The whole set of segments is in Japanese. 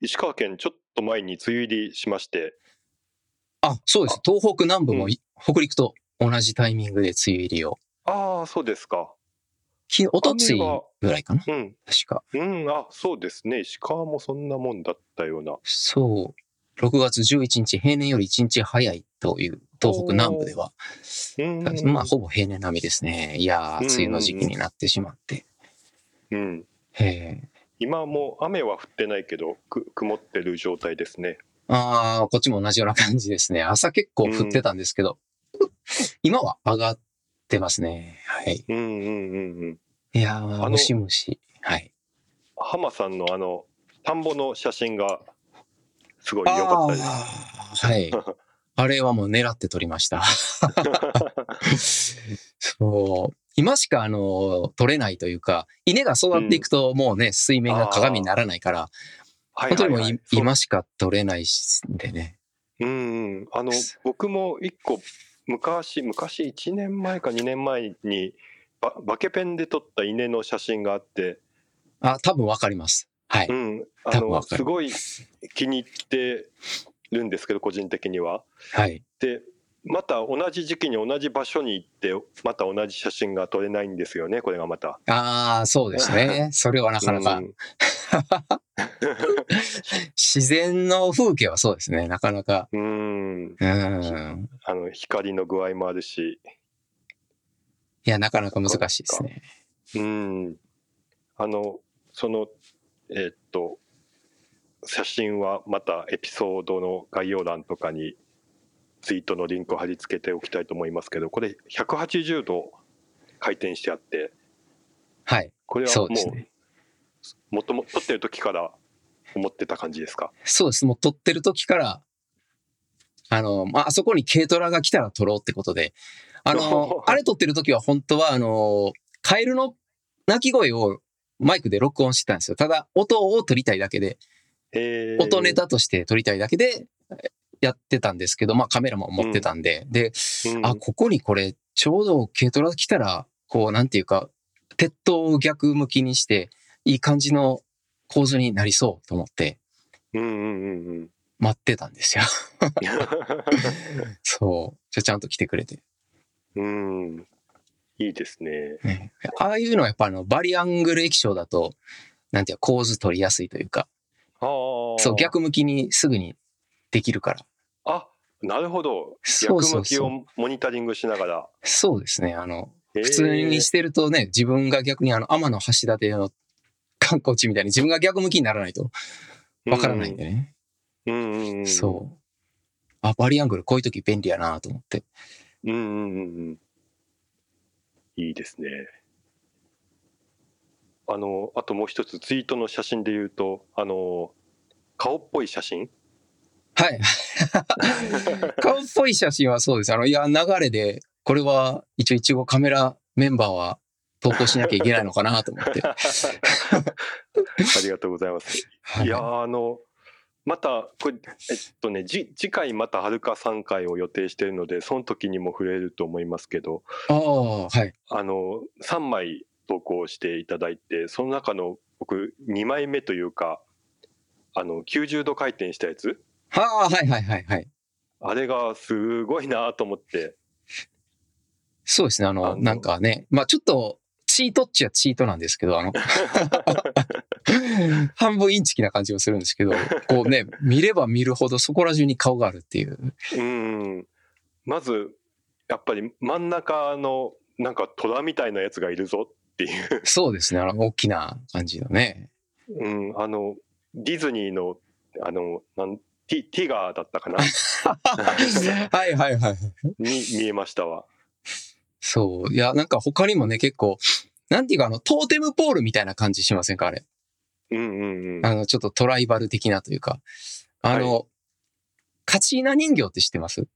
石川県ちょっと前に梅雨入りしまして、あ、そうです。東北南部もい北陸と同じタイミングで梅雨入りを。ああ、そうですか。きおとついぐらいかなうん、確か。うん、あ、そうですね。石川もそんなもんだったような。そう。6月11日、平年より1日早いという東北南部では。うん、まあ、ほぼ平年並みですね。いやー、梅雨の時期になってしまって。うん。へえ。今もう雨は降ってないけど、く曇ってる状態ですね。ああ、こっちも同じような感じですね。朝結構降ってたんですけど、今は上がってますね。はい。うんうんうんうん。いやー、ムシムシ。はい。浜さんのあの、田んぼの写真が、すごい良かったです。はい。あれはもう狙って撮りました。そう。今しかあの、撮れないというか、稲が育っていくともうね、水面が鏡にならないから、はい本当にもう今しか撮れないしんでね。うんうん。あの、僕も一個、昔、昔1年前か2年前に、ババケペンで撮った稲の写真があって、あ、多分わかります。はい。うん、あのすごい気に入ってるんですけど個人的には。はい。でまた同じ時期に同じ場所に行ってまた同じ写真が撮れないんですよねこれがまた。ああ、そうですね。それはなかなかう、ん自然の風景はそうですね。なかなか。うんうん。あの光の具合もあるし、いや、なかなか難しいですね。うん、あのそのえーっと写真はまたエピソードの概要欄とかにツイートのリンクを貼り付けておきたいと思いますけどこれ180度回転してあってはい。これはもうそうですね。もとも撮ってる時から思ってた感じですか？そうです。もう撮ってる時から、あの、まあ、あそこに軽トラが来たら撮ろうってことで、あの、あれ撮ってる時は本当は、あの、カエルの鳴き声をマイクで録音してたんですよ。ただ、音を撮りたいだけで、えー音ネタとして撮りたいだけでやってたんですけど、まあカメラも持ってたんで、で、うん。あ、ここにこれ、ちょうど軽トラ来たら、こう、なんていうか、鉄塔を逆向きにして、いい感じの構図になりそうと思って、うんうんうんうん。待ってたんですよ。そう。じゃあちゃんと来てくれて。うん。いいですね。ね。ああいうのはやっぱあの、バリアングル液晶だと、なんていうか構図取りやすいというか、そう、逆向きにすぐにできるから。あなるほどそう逆そうそう向きをモニタリングしながらそうですね。あの、普普通にしてるとね、自分が逆にあの、天の橋立の観光地みたいに自分が逆向きにならないとわからないんでね。うんうんうんそう。あ、バリアングルこういう時便利やなと思って。うんうんうんうんいいですねあのあともう一つツイートの写真で言うとあの顔っぽい写真はい。顔っぽい写真はそうです。あの、いや、流れで、これは一応一応カメラメンバーは投稿しなきゃいけないのかなと思って。ありがとうございますはいやーあのまたこれえっとねじ次回またはるか3回を予定しているのでその時にも触れると思いますけどああ、はい。あの3枚投稿していただいてその中の僕2枚目というかあの90度回転したやつはあ、はいはいはいはい。あれがすごいなと思ってそうですね。あの、あのなんかね、まあちょっと、チートっちゃチートなんですけど、あの、半分インチキな感じがするんですけど、こうね、見れば見るほどそこら中に顔があるっていう。うんまずやっぱり真ん中のなんか虎みたいなやつがいるぞっていう、そうですね。あの、大きな感じのね。うん、あのディズニーのあのなんティティガーだったかな？はいはいはい。に見えましたわ。そう。いや、なんか他にもね、結構、なんていうか、あの、トーテムポールみたいな感じしませんかあれ？うんうんうん。あの、ちょっとトライバル的なというか。あの、カチーナ人形って知ってます？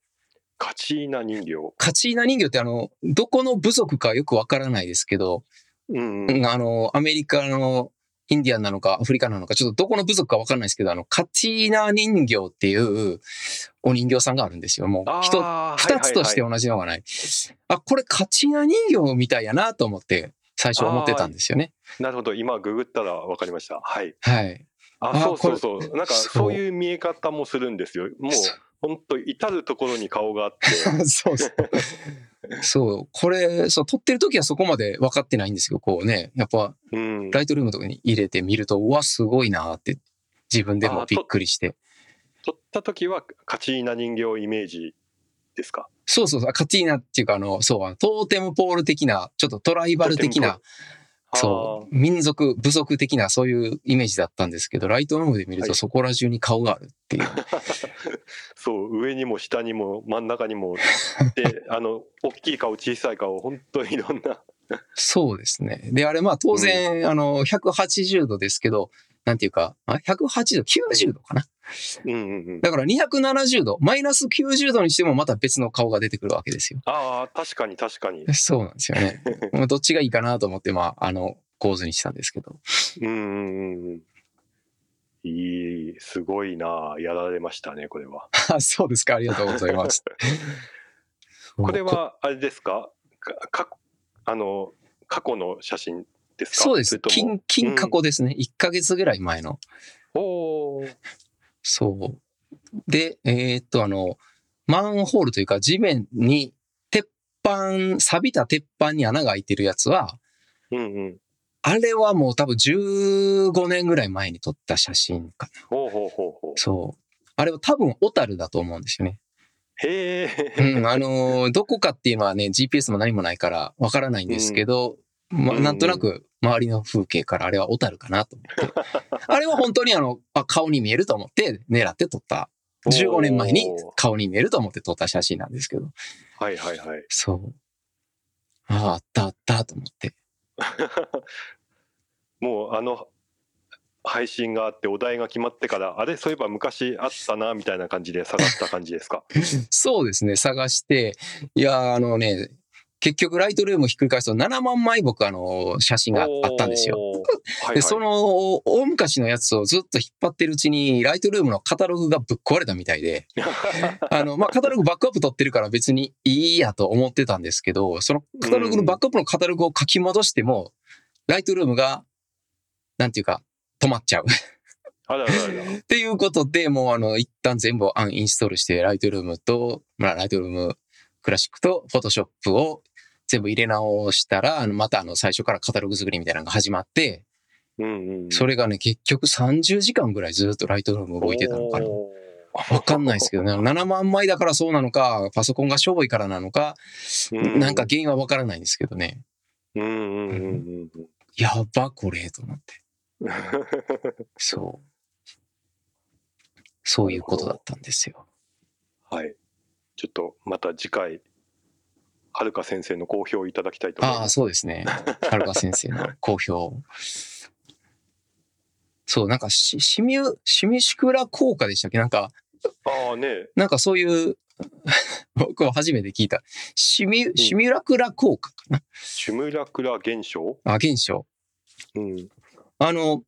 カチーナ人形？カチーナ人形ってあの、どこの部族かよくわからないですけど、うんうん。あの、アメリカのインディアンなのかアフリカなのか、ちょっとどこの部族かわかんないですけど、あの、カチーナ人形っていうお人形さんがあるんですよ。もう、一二つとしてはいはいはい同じのがない。あ、これカチーナ人形みたいやなと思って、最初思ってたんですよね。なるほど今ググったら分かりましたはいはい。あ、そうそうこそう。なんかそういう見え方もするんですよ。もうそ本当至るところに顔があって。そうそう。そう、これ、そう、撮ってる時はそこまで分かってないんですけど、こうね、やっぱ、うん。ライトルームとかに入れてみると、うわ、すごいなって、自分でもびっくりして。撮った時はカチーナ人形イメージですか？そうそうそう、カティーナっていうか、あの、そう、トーテムポール的な、ちょっとトライバル的な、そう、民族、部族的な、そういうイメージだったんですけど、ライトルームで見るはい。とそこら中に顔があるっていう。そう上にも下にも真ん中にも であの大きい顔小さい顔本当にいろんな。そうですね。で、あれ、まあ当然、あの、180度ですけど、なんていうか、あ180度、90度かな。うんうんうんだから270度、マイナス90度にしてもまた別の顔が出てくるわけですよ。ああ確かに確かにそうなんですよね。まあどっちがいいかなと思って、まあ、あの、構図にしたんですけど。うんうんうんうんいいすごいなやられましたねこれはあ そうですか。ありがとうございます。これはあれですか？かかあの過去の写真ですか？そうです。金、金過去ですね。1ヶ月ぐらい前の。おーそう。で、えーっと、あの、マンホールというか地面に鉄板、錆びた鉄板に穴が開いてるやつは、うんうんあれはもう多分15年ぐらい前に撮った写真かな。ほうほうほうほうそう。あれは多分小樽だと思うんですよね。へえうん、あのーどこかっていうのはね、GPS も何もないからわからないんですけど、まなんとなく周りの風景からあれは小樽かなと思って。あれは本当にあの、あ顔に見えると思って狙って撮った。15年前に顔に見えると思って撮った写真なんですけど。はいはいはいそう。ああ、あったあったと思って。もうあの配信があってお題が決まってからあれ？そういえば昔あったなみたいな感じで探した感じですか？そうですね、探して、いや、あのね、結局ライトルームをひっくり返すと7万枚僕あの写真があったんですよ。はいはい、で、その大昔のやつをずっと引っ張ってるうちに、ライトルームのカタログがぶっ壊れたみたいで、あの、まあ、カタログバックアップ取ってるから別にいいやと思ってたんですけど、そのカタログのバックアップのカタログを書き戻しても、ライトルームが、なんていうか、止まっちゃう。あらあらあらっていうことで、もうあの、一旦全部アンインストールして、ライトルームと、まあ、ライトルームクラシックとフォトショップを全部入れ直したら、あの、またあの、最初からカタログ作りみたいなのが始まって、うんうんそれがね、結局30時間ぐらいずっとライトルーム動いてたのかな。わかんないですけどね。7万枚だからそうなのか、パソコンがしょぼいからなのか、うんなんか原因はわからないんですけどね。うんうんうんうんやば、これ、と思って。う んそう。そういうことだったんですよ。はいちょっとまた次回はるか先生の好評いただきたいと思いああ、ますそうですね。はるか先生の好評。そう、なんかシ、シミュ、シミシクラ効果でしたっけ？なんか、ああねなんかそういう、僕は初めて聞いた。シミュ、シミュラクラ効果かな？シュムラクラ現象？あ、現象。うんあの、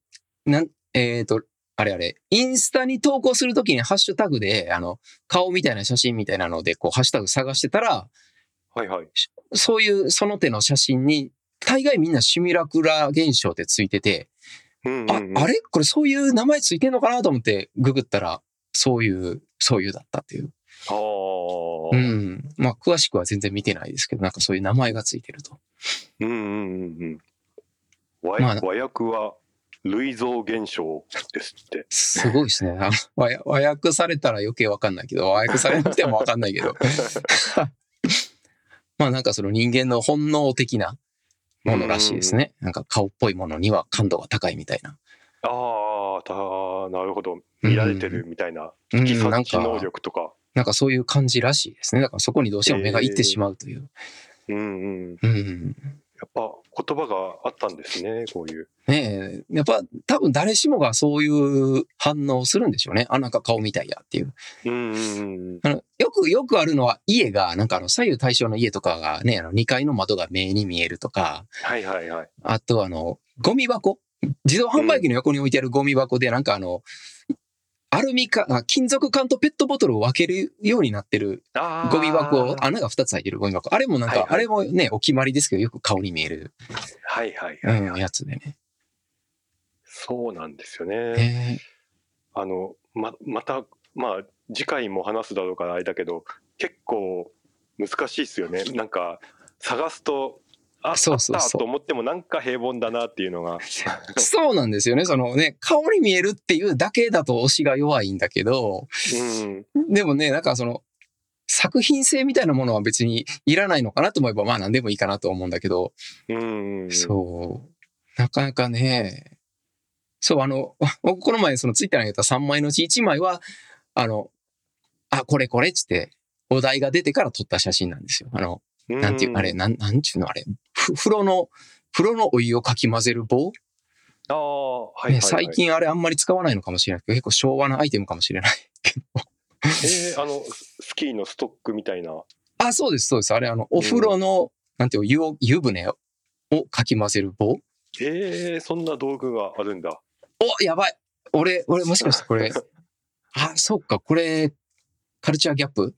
なん、えっ、と、あれあれ、インスタに投稿するときにハッシュタグで、あの、顔みたいな写真みたいなので、こう、ハッシュタグ探してたら、はいはいそういうその手の写真に、大概みんなシミュラクラ現象ってついてて、うんうんうんあ、あれ？これそういう名前ついてんのかなと思ってググったら、そういう、そういうだったっていう。あーうん。まあ、詳しくは全然見てないですけど、なんかそういう名前がついてると。うんうんうんうん和まあ和訳は類像現象ですってすごいですね。あ和訳和訳されたら余計わかんないけど、和訳されなくてもわかんないけど。まあなんかその人間の本能的なものらしいですね。なんか顔っぽいものには感度が高いみたいな。ああたなるほど見られてるみたいなうん、なん察知能か、力とかなんかそういう感じらしいですね。だからそこにどうしても目がいってしまうという。うんうんうん。やっぱ言葉があったんですねこういう。ねえ、やっぱ多分誰しもがそういう反応をするんでしょうね。あ、なんか顔みたいやっていう。うんうんうんあのよく、よくあるのは家が、なんかあの左右対称の家とかがね、あの2階の窓が目に見えるとか、はいはいはい。あとあの、ゴミ箱。自動販売機の横に置いてあるゴミ箱で、なんかあの、アルミか、あ金属缶とペットボトルを分けるようになってるゴミ箱を、穴が2つ開いてるゴミ箱。あれもなんか、はいはいあれもね、お決まりですけど、よく顔に見える、はいはいはい、うん、やつでね。そうなんですよね。えあのままたまあ次回も話すだろうからあれだけど結構難しいですよね。なんか探すとあそうそうそうと思ってもなんか平凡だなっていうのが。ー そうなんですよね。そのね、顔に見えるっていうだけだと推しが弱いんだけど、うんでもね、なんかその、作品性みたいなものは別にいらないのかなと思えば、まあ何でもいいかなと思うんだけど、うんそう。なかなかね、そう、あの、僕この前そのツイッターにあげた3枚のうち1枚は、あの、あ、これこれっつって、お題が出てから撮った写真なんですよ。あの、うんなんていう、あれ、なん、なんちゅうのあれ、ふ風呂の、風呂のお湯をかき混ぜる棒、ああはいはい、はいね最。近あれあんまり使わないのかもしれないけど、結構昭和なアイテムかもしれないけど。えー、あのスキーのストックみたいな。あ、そうです、そうです。あれ、あの、お風呂の、なんていうの湯を、湯船をかき混ぜる棒？えー、そんな道具があるんだ。お、やばい。俺、俺、もしかしてこれ、あ、そっか、これ、カルチャーギャップ？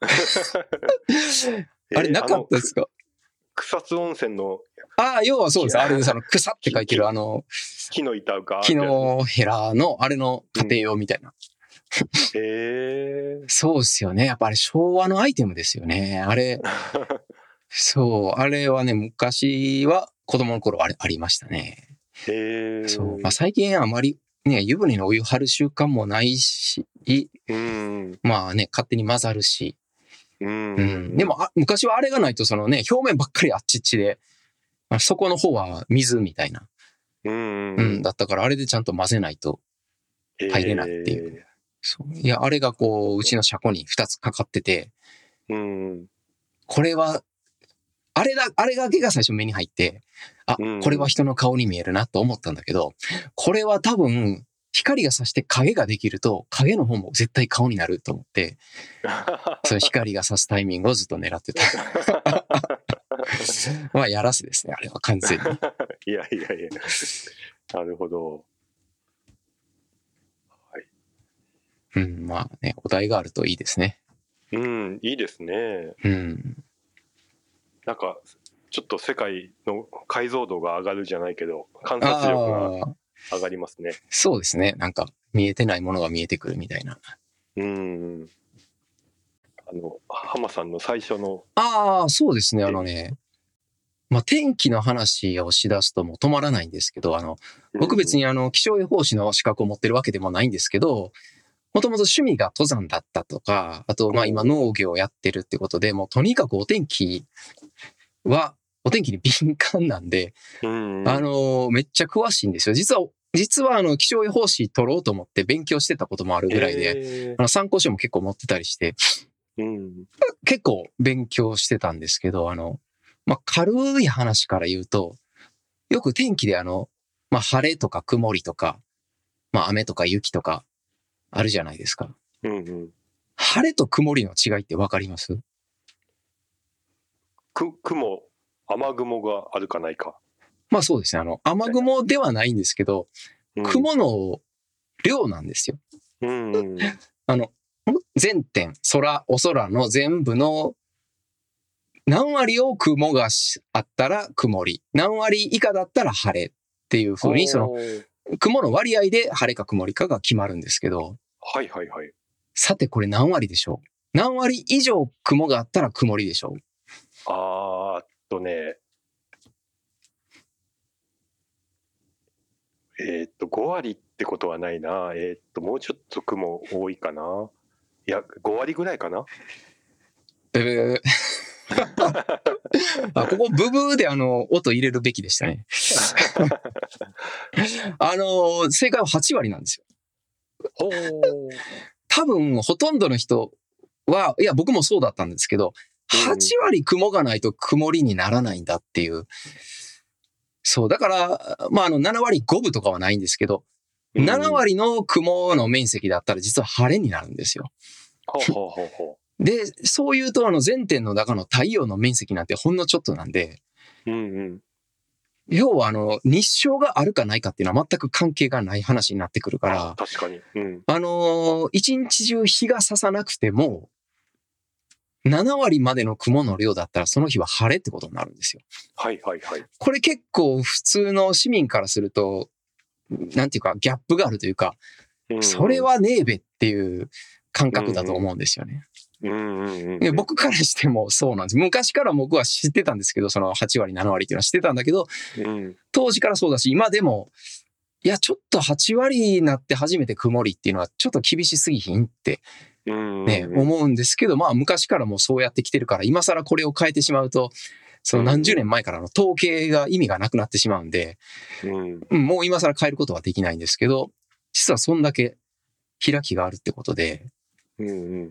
あれ、なかったですか？草津温泉のああ、要はそうです。あれです。あの、草って書いてる、あの、木の板が。木のヘラの、あれの家庭用みたいな。えー、そうですよね。やっぱあれ昭和のアイテムですよね。あれ、そう、あれはね、昔は子供の頃あれありましたね。えー、そう。まあ最近あまりね、湯船のお湯張る習慣もないし、うん。まあね、勝手に混ざるし。うん。うん。でもあ、昔はあれがないとそのね、表面ばっかりあっちっちで、まあ、底の方は水みたいな。うん、うん。だったからあれでちゃんと混ぜないと。入れないっていうそういや、あれがこう、うちの車庫に2つかかってて、えー。うん。これは、あれだ、あれだけが最初目に入って、あうん、これは人の顔に見えるなと思ったんだけど、これは多分、光が差して影ができると、影の方も絶対顔になると思って、その光が差すタイミングをずっと狙ってた。まあ、やらせですね、あれは完全に。いやいやいや。なるほど。うん、まあね、お題があるといいですね。うん、いいですね。うん。なんか、ちょっと世界の解像度が上がるじゃないけど、観察力が上がりますね。そうですね。なんか、見えてないものが見えてくるみたいな。うん。あの、浜さんの最初の、ああ、そうですね。あのね、まあ、天気の話をしだすともう止まらないんですけど、あの、僕別に。にあの、気象予報士の資格を持ってるわけでもないんですけど、もともと趣味が登山だったとか、あと、まあ今農業をやってるってことで、もうとにかくお天気は、お天気に敏感なんで、うん、あの、めっちゃ詳しいんですよ。実は、実はあの、気象予報士取ろうと思って勉強してたこともあるぐらいで、で、あの参考書も結構持ってたりして、うん。結構勉強してたんですけど、あの、まあ、軽い話から言うと、よく天気であの、まあ、晴れとか曇りとか、まあ、雨とか雪とか、あるじゃないですか。うんうん。晴れと曇りの違いってわかります？く、雲、雨雲があるかないか。まあそうですね。あの、雨雲ではないんですけど、うん、雲の量なんですよ。うんうん。あの、全点、空、お空の全部の何割を雲がしあったら曇り、何割以下だったら晴れっていう風に、その雲の割合で晴れか曇りかが決まるんですけど、はいはいはい。さてこれ何割でしょう？何割以上雲があったら曇りでしょう？あーっとね、えーっと、5割ってことはないな。えーっと、もうちょっと雲多いかな。いや、5割ぐらいかな。ブブーあここブブーであの音入れるべきでしたね。あの正解は8割なんですよ。多分ほとんどの人は、いや僕もそうだったんですけど、うん8割雲がないと曇りにならないんだっていう。そう、だから、まああの7割5分とかはないんですけど、7割の雲の面積だったら実は晴れになるんですよ。ほうほうほうほで、そういうとあの全点の中の太陽の面積なんてほんのちょっとなんで、う。うんうん。要はあの日照があるかないかっていうのは全く関係がない話になってくるから、確かに。うん。あのー一日中日が差さなくても、7割までの雲の量だったらその日は晴れってことになるんですよ。はいはいはい。これ結構普通の市民からすると、なんていうか、ギャップがあるというか、うんそれ、はねえべっていう感覚だと思うんですよね。うんうんうんで僕からしてもそうなんです。昔から僕は知ってたんですけど、その8割、7割っていうのは知ってたんだけど、うん当時からそうだし、今でも、いや、ちょっと8割になって初めて曇りっていうのはちょっと厳しすぎひんってうんね、うん思うんですけど、まあ昔からもうそうやってきてるから、今更これを変えてしまうと、その何十年前からの統計が意味がなくなってしまうんで、うん。うんもう今更変えることはできないんですけど、実はそんだけ開きがあるってことで、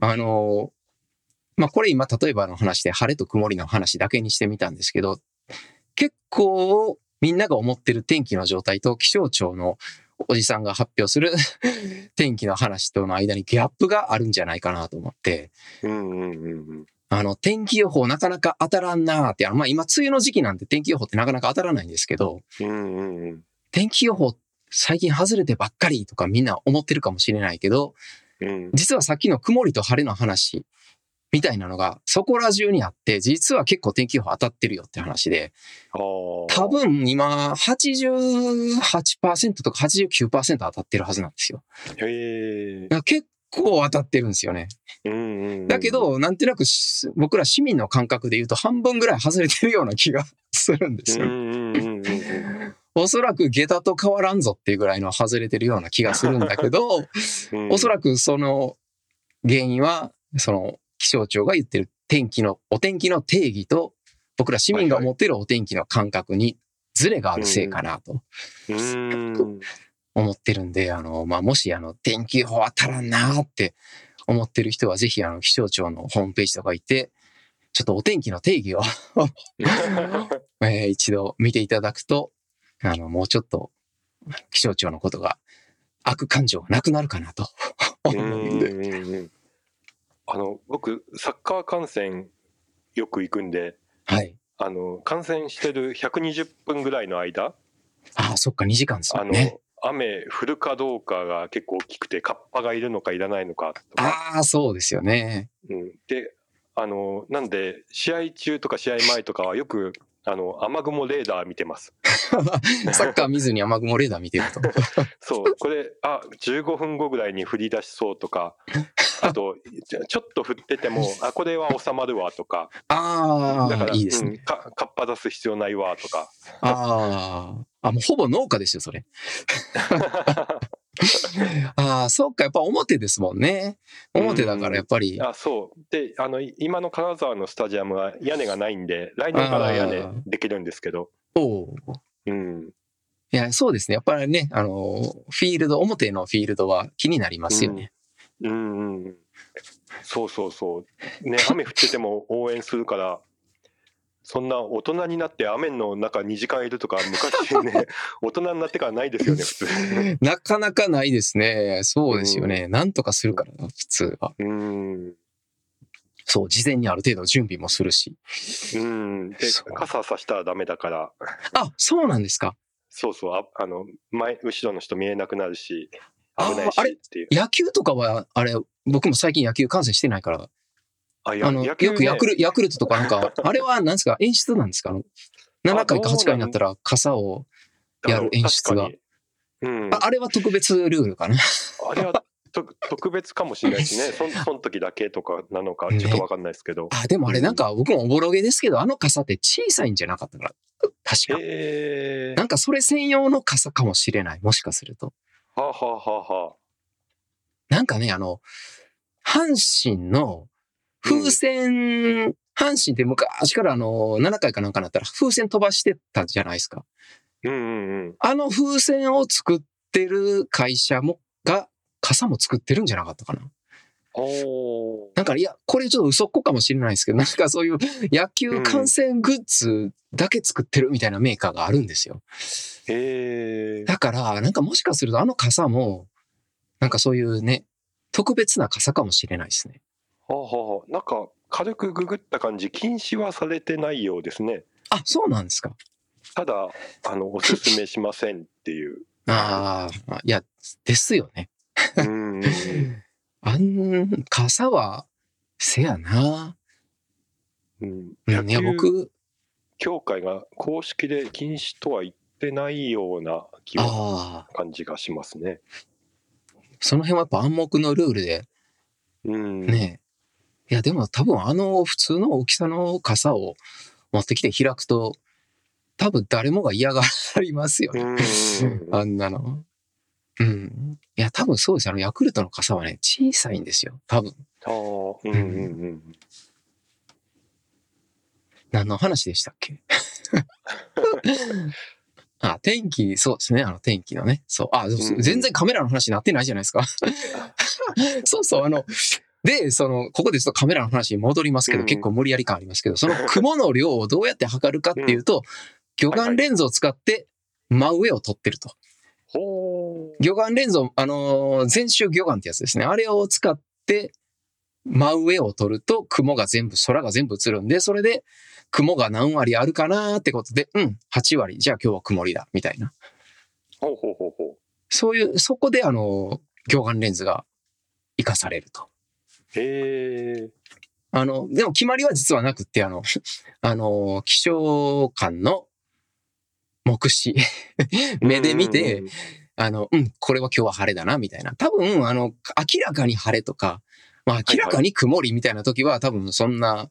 あのーまあこれ今例えばの話で晴れと曇りの話だけにしてみたんですけど、結構みんなが思ってる天気の状態と気象庁のおじさんが発表する 天気の話との間にギャップがあるんじゃないかなと思って、うんうんうんあの、天気予報なかなか当たらんなーって、まあ今梅雨の時期なんて天気予報ってなかなか当たらないんですけど、うんうんうん。天気予報最近外れてばっかりとかみんな思ってるかもしれないけど、うん。実はさっきの曇りと晴れの話みたいなのがそこら中にあって、実は結構天気予報当たってるよって話で、多分今88%とか89%当たってるはずなんですよ。へ結構当たってるんですよね。うんうんうんだけど、なんとなくし僕ら市民の感覚で言うと半分ぐらい外れてるような気がするんですよ。うんうんうんうんうんおそらく下駄と変わらんぞっていうぐらいの外れてるような気がするんだけど、うんおそらくその原因は、その気象庁が言ってる天気の、お天気の定義と、僕ら市民が持ってるお天気の感覚にズレがあるせいかなと。うん。思ってるんで、あの、まあ、もしあの、天気予報当たらんなーって思ってる人は、ぜひあの、気象庁のホームページとか行って、ちょっとお天気の定義を えー一度見ていただくと、あの、もうちょっと気象庁のことが悪感情がなくなるかなと思うんで。あの僕サッカー観戦よく行くんではい。あの観戦してる120分ぐらいの間ああ、そっか、2時間ですあの。雨降るかどうかが結構大きくてカッパがいるのかいらないのかとか、ああ、そうですよね。うん、であのなんで試合中とか試合前とかはよくあの雨雲レーダー見てます サッカー見ずに雨雲レーダー見てると。そうこれあ15分後ぐらいに降り出しそうとかあとちょっと降ってても あこれは収まるわとかああ、だからいいですね。うん、かカッパ出す必要ないわとかああ、あ、もうほぼ農家ですよ、それ。ああ、そっか、やっぱ表ですもんね。表だからやっぱり。あそうであのい今の金沢のスタジアムは屋根がないんで来年から屋根できるんですけどおううんいや、そうですね。やっぱりね、あの、フィールド、表のフィールドは気になりますよね。うんうんそうそうそうね雨降ってても応援するからそんな大人になって雨の中2時間いるとか昔ね 大人になってからないですよね普通なかなかないですね。そうですよね。なんとかするからな、普通は。うんそう、事前にある程度準備もするし。うんで傘さしたらダメだからあ、そうなんですか。そうそうああの前後ろの人見えなくなるし危ないしああれ？っていう野球とかは、あれ、僕も最近野球観戦してないから、あやあの、ねよくヤクルヤクルトとかなんか、あれは何ですか？演出なんですか？あの ?7 回か8回になったら傘を、やる演出がうんああれは特別ルールかな？あれはと特別かもしれないですね。その時だけとかなのか、ちょっとわかんないですけど。あ、でもあれなんか僕もおぼろげですけど、あの傘って小さいんじゃなかったから。確か。えー、なんかそれ専用の傘かもしれない。もしかすると。はあ、はあはあはあ、なんかね、あの、阪神の風船、阪神って昔からあの、7回かなんかなったら風船飛ばしてたじゃないですか。うんうんうん。あの風船を作ってる会社も、が、傘も作ってるんじゃなかったかな。なんか、いや、これちょっと嘘っこかもしれないですけど、なんかそういう野球観戦グッズだけ作ってるみたいなメーカーがあるんですよ。えー、だから、なんかもしかするとあの傘も、なんかそういうね、特別な傘かもしれないですね。はあ、はあはあ、なんか軽くググった感じ、禁止はされてないようですね。あ、そうなんですか。ただ、あの、おすすめしませんっていう。ああ、いや、ですよね。うんうんうんあん、傘は、せやな。うん、うん、いや、僕、協会が公式で禁止とは言っってないような気は感じがしますね。その辺はやっぱ暗黙のルールで、うん。ねいや、でも多分あの普通の大きさの傘を持ってきて開くと、多分誰もが嫌がりますよね。うん。あんなの。うん。いや、多分そうです。あの、ヤクルトの傘はね、小さいんですよ。多分。ああ、うんうんうん。何の話でしたっけ？あ、天気、そうですね。あの、天気のね。そう。あ、そううん全然カメラの話になってないじゃないですか。そうそう。あの、で、その、ここでちょっとカメラの話に戻りますけど、うん結構無理やり感ありますけど、その雲の量をどうやって測るかっていうと、魚眼レンズを使って真上を撮ってると。魚眼レンズを、あのー全周魚眼ってやつですね。あれを使って、真上を撮ると、雲が全部、空が全部映るんで、それで、雲が何割あるかなーってことで、うん、8割、じゃあ今日は曇りだ、みたいな。ほうほうほうほそういう、そこで、あのー魚眼レンズが活かされると。う。へえ。あの、でも決まりは実はなくって、あの、あのー気象館の目視、目で見て、あの、うん、これは今日は晴れだな、みたいな。多分、あの、明らかに晴れとか、まあ、明らかに曇りみたいな時は、多分そんな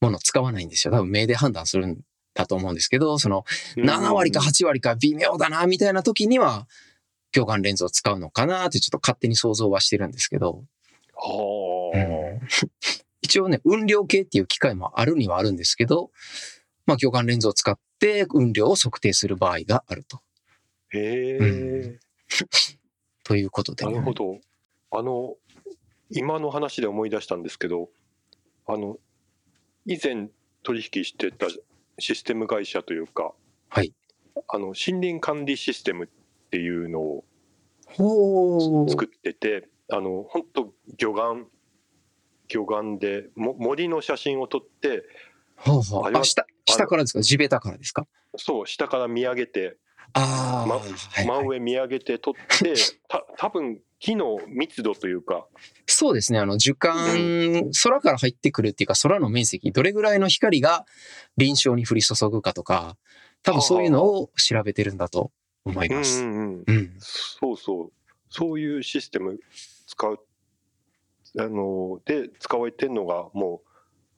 もの使わないんですよ。多分目で判断するんだと思うんですけど、その、7割か8割か微妙だな、みたいな時には、魚眼レンズを使うのかなってちょっと勝手に想像はしてるんですけど、はあ。一応ね、雲量計っていう機械もあるにはあるんですけど、まあ、魚眼レンズを使って雲量を測定する場合があると。へうえ。ということで、なるほど。あの、今の話で思い出したんですけど、あの、以前取引してたシステム会社というか、はい。あの、森林管理システムっていうのをほ作ってて、あの、本当魚眼、魚眼でも森の写真を撮って、ほうほう。あれはあ、下、下からですか？地べたからですか？そう、下から見上げて、ああ、まはいはい真上見上げて撮って、た多分木の密度というか、そうですね。あの、樹間、空から入ってくるっていうか、空の面積、どれぐらいの光が臨床に降り注ぐかとか、多分そういうのを調べてるんだと思いうんうます。んうん、うん。そうそう、そういうシステム使う、あの、で使われてるのが、もう、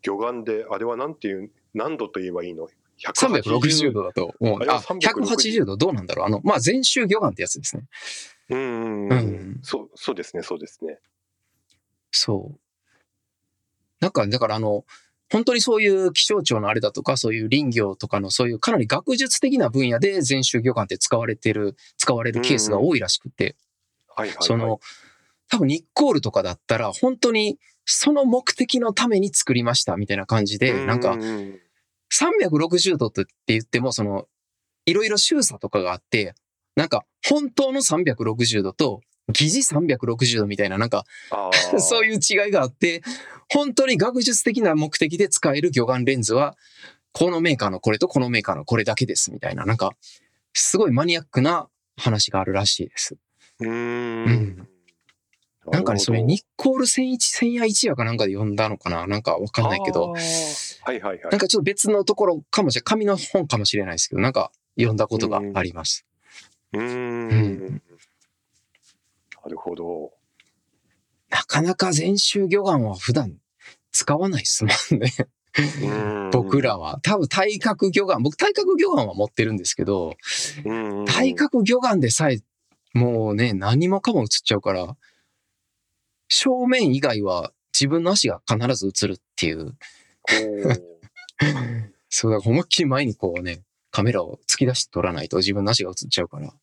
魚眼で、あれはなんていう、何度と言えばいいの？360度だと思う。あれはあ、360 180度どうなんだろう？あの、まあ、全周魚眼ってやつですね。うんうん。そう、そうですね、そうですね。そう。なんか、だからあの、本当にそういう気象庁のあれだとか、そういう林業とかのそういうかなり学術的な分野で全周魚眼って使われてる、使われるケースが多いらしくて、はいはい、はい。その、多分ニッコールとかだったら、本当にその目的のために作りましたみたいな感じで、なんかううん360度って言っても、その、いろいろ周差とかがあって、なんか本当の360度と疑似360度みたいな、なんか そういう違いがあって、本当に学術的な目的で使える魚眼レンズは、このメーカーのこれとこのメーカーのこれだけですみたいな、なんか、すごいマニアックな話があるらしいです。うーん。うんなんかね、それにニッコール千一、千夜一夜かなんかで読んだのかな？なんかわかんないけど、。はいはいはい。なんかちょっと別のところかもしれない、紙の本かもしれないですけど、なんか読んだことがあります。うーん。うんなるほど。なかなか全周魚眼は普段使わないですもんね。うん僕。らは。多分対角魚眼、僕対角魚眼は持ってるんですけど、うん対角魚眼でさえ、もうね、何もかも映っちゃうから、正面以外は自分の足が必ず映るっていう、そうだから思いっきり前にこうね、カメラを突き出して撮らないと自分の足が映っちゃうから、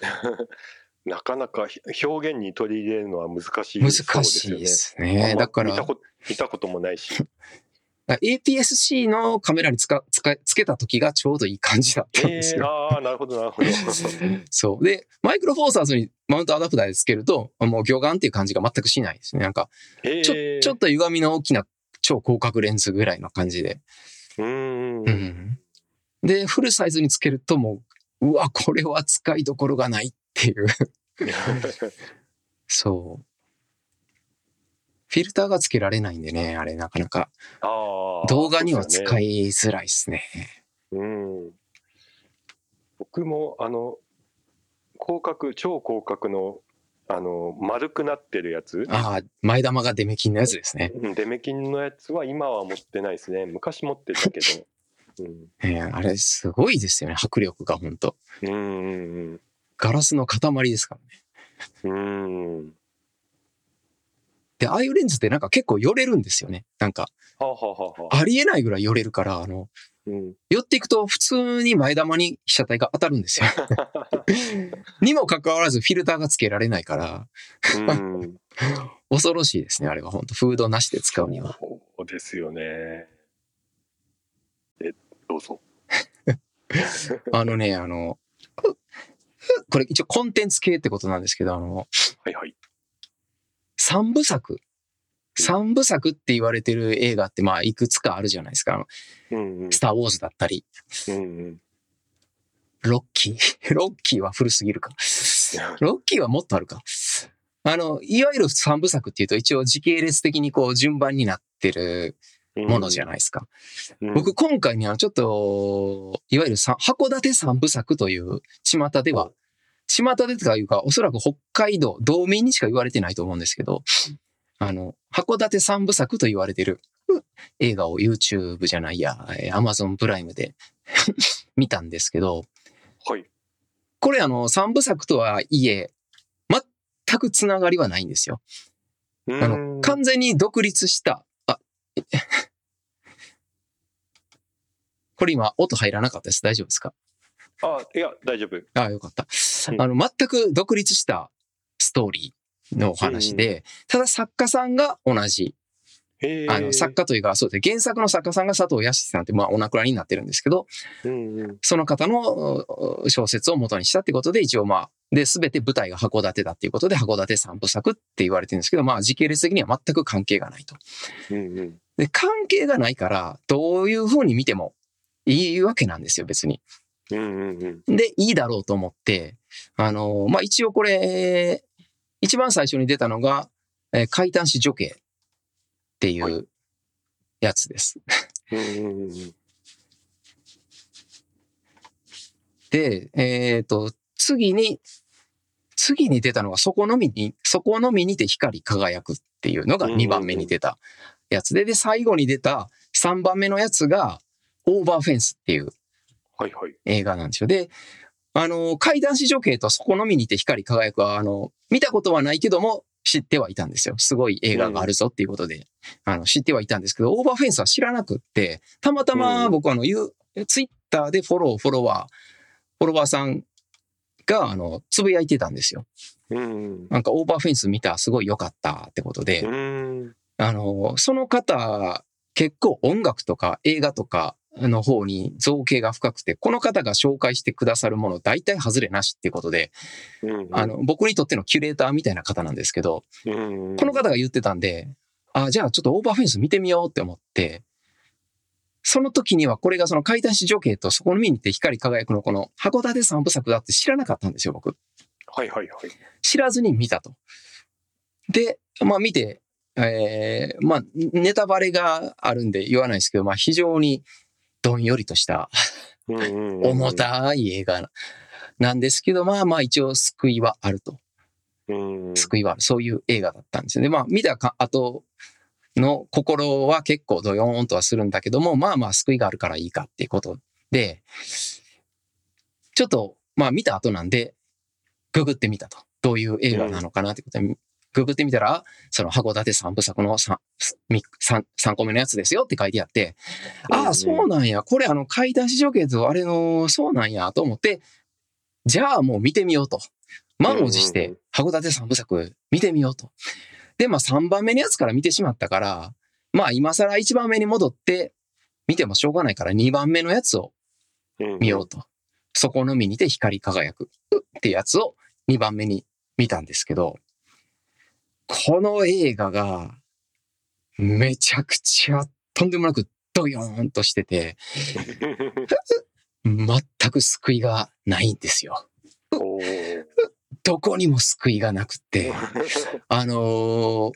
なかなか表現に取り入れるのは難しい難そうしいでですね。ね。だから、見たこともないし。APS-C のカメラにつかつかつけた時がちょうどいい感じだったんですえー、よ。ああ、なるほど、なるほど。そう。で、マイクロフォーサーズにマウントアダプターでつけると、もう魚眼っていう感じが全くしないですね。なんか、えちょー、ちょっと歪みの大きな超広角レンズぐらいの感じで。うーん。うん。で、フルサイズにつけるともう、うわ、これは使いどころがないっていう。そう。フィルターがつけられないんでね、あれなかなか。動画には使い。いづらいですね。うん。僕もあの広角超広角のあの丸くなってるやつああ、前玉がデメキンのやつですね。うんデメキンのやつは今は持ってないですね昔持ってたけど うんえーあれ、すごいですよね。迫力が本当うんうんガラスの塊ですからね。うんうんで、ああいうレンズってなんか結構寄れるんですよね。なんか、はあはあはありえないぐらい寄れるから、あの、うん寄っていくと普通に前玉に被写体が当たるんですよ。にもかかわらずフィルターがつけられないから、うん 恐ろしいですね。あれは本当フードなしで使うには。そうですよねえどうぞ あのね、あの、これ一応コンテンツ系ってことなんですけど、あの、はいはい三部作。三部作って言われてる映画ってまあいくつかあるじゃないですか。うんうんスターウォーズだったり、うんうんロッキー？ロッキーは古すぎるか。ロッキーはもっとあるか。あの、いわゆる三部作っていうと一応時系列的にこう順番になってるものじゃないですか。うん僕今回にはちょっと、いわゆるさ函館三部作という巷では、巷でというかおそらく北海道、道民にしか言われてないと思うんですけど、あの、函館三部作と言われてる映画を YouTube じゃないや、えー Amazon プライムで 見たんですけど、はいこれあの、三部作とはいえ、全くつながりはないんですよ。あうの、ん完全に独立した、あ、え これ今音入らなかったです。大丈夫ですか？あいや大丈夫ああ、よかった。うんあの、全く独立したストーリーのお話で、ただ作家さんが同じ。あの、作家というか、そうですね、原作の作家さんが佐藤康さんって、まあ、お亡くなりになってるんですけど、うんうんその方のう小説を元にしたってことで、一応まあ、で、すべて舞台が函館だっていうことで、函館三部作って言われてるんですけど、まあ、時系列的には全く関係がないと。うんうんで、関係がないから、どういう風に見てもいいわけなんですよ、別に。で、いいだろうと思って、あのまあ、一応これ、一番最初に出たのが、えー怪談師女系っていはうやつです。で、えっ、と、次に、次に出たのが、そこのみに、そこのみにて光り輝くっていうのがうんうんうん。2番目に出たやつで、で、最後に出た3番目のやつが、オーバーフェンスっていうはいはい映画なんですよ。で、あの、怪談師女系とそこのみにて光り輝くは、あの、見たことはないけども、知ってはいたんですよ。すごい映画があるぞっていうことで、あの、知ってはいたんですけど、オーバーフェンスは知らなくって、たまたま僕あの、ユーツイッターでフォロー、フォロワー、フォロワーさんが、あの、つぶやいてたんですよ。うんなんかオーバーフェンス見た、すごい良かったってことで、うんあの、その方、結構音楽とか映画とかの方に造形が深くて、この方が紹介してくださるもの大体外れなしっていうことで、うんあの、僕にとってのキュレーターみたいな方なんですけど、うんこの方が言ってたんで、あ、じゃあちょっとオーバーフェンス見てみようって思って、その時にはこれがその怪談師女系とそこの見にて光り輝くのこの函館三部作だって知らなかったんですよ、僕。はいはいはい知らずに見たと。で、まあ見て、えーまあネタバレがあるんで言わないですけど、まあ非常にどんよりとした重たい映画なんですけど、まあまあ一応救いはあると。うん救いはある。そういう映画だったんですよね。まあ見たか後の心は結構ドヨーンとはするんだけども、まあまあ救いがあるからいいかっていうことで、ちょっとまあ見た後なんで、ググってみたと。どういう映画なのかなってことで、ググってみたら、その函館三部作の 3, 三三個目のやつですよって書いてあって、ああ、そうなんや。これあの怪談史上系とあれの、そうなんやと思って、じゃあもう見てみようと。満を持して函館三部作見てみようと。で、まあ3番目のやつから見てしまったから、まあ今更1番目に戻って見てもしょうがないから2番目のやつを見ようと。そこのみにて光り輝くってやつを2番目に見たんですけど、この映画がめちゃくちゃとんでもなくドヨーンとしてて、全く救いがないんですよ。どこにも救いがなくて、あのー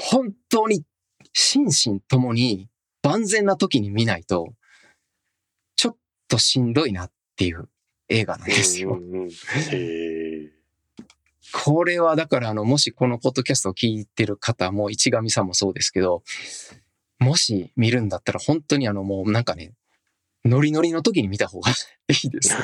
本当に心身ともに万全な時に見ないと、ちょっとしんどいなっていう映画なんですよ。これはだから、あの、もしこのポッドキャストを聞いてる方も、市上さんもそうですけど、もし見るんだったら、本当にあの、もうなんかね、ノリノリの時に見た方が いいです。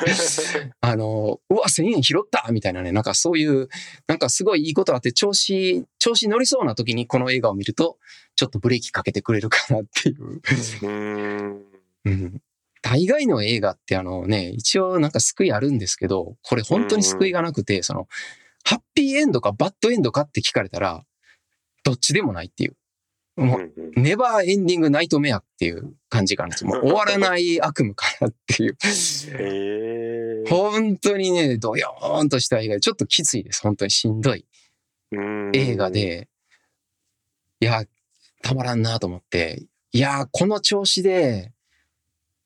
あの、うわ、1000円拾ったみたいなね、なんかそういう、なんかすごいいいことあって、調子、調子乗りそうな時にこの映画を見ると、ちょっとブレーキかけてくれるかなっていう。うーん。うん。大概の映画ってあのね、一応なんか救いあるんですけど、これ本当に救いがなくて、その、ハッピーエンドかバッドエンドかって聞かれたら、どっちでもないっていう。もう、ネバーエンディングナイトメアっていう感じかな。もう終わらない悪夢かなっていう。へえ。本当にね、ドヨーンとした映画で、ちょっときついです。本当にしんどい映画。で、いや、たまらんなと思って、いや、この調子で、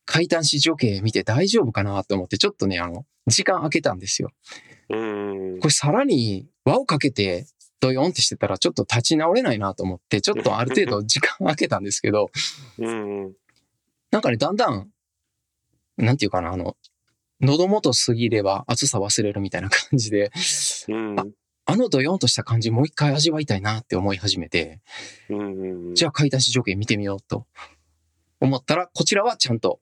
怪談師女系見て大丈夫かなと思って、ちょっとね、あの、時間空けたんですよ。うん。これさらに輪をかけて、ドヨンってしてたらちょっと立ち直れないなと思って、ちょっとある程度 時間空けたんですけど。なんかね、だんだん、なんていうかな、あの、喉元過ぎれば暑さ忘れるみたいな感じで、うん。あのドヨンとした感じもう一回味わいたいなって思い始めて、うん。じゃあ買い出し条件見てみようと思ったら、こちらはちゃんと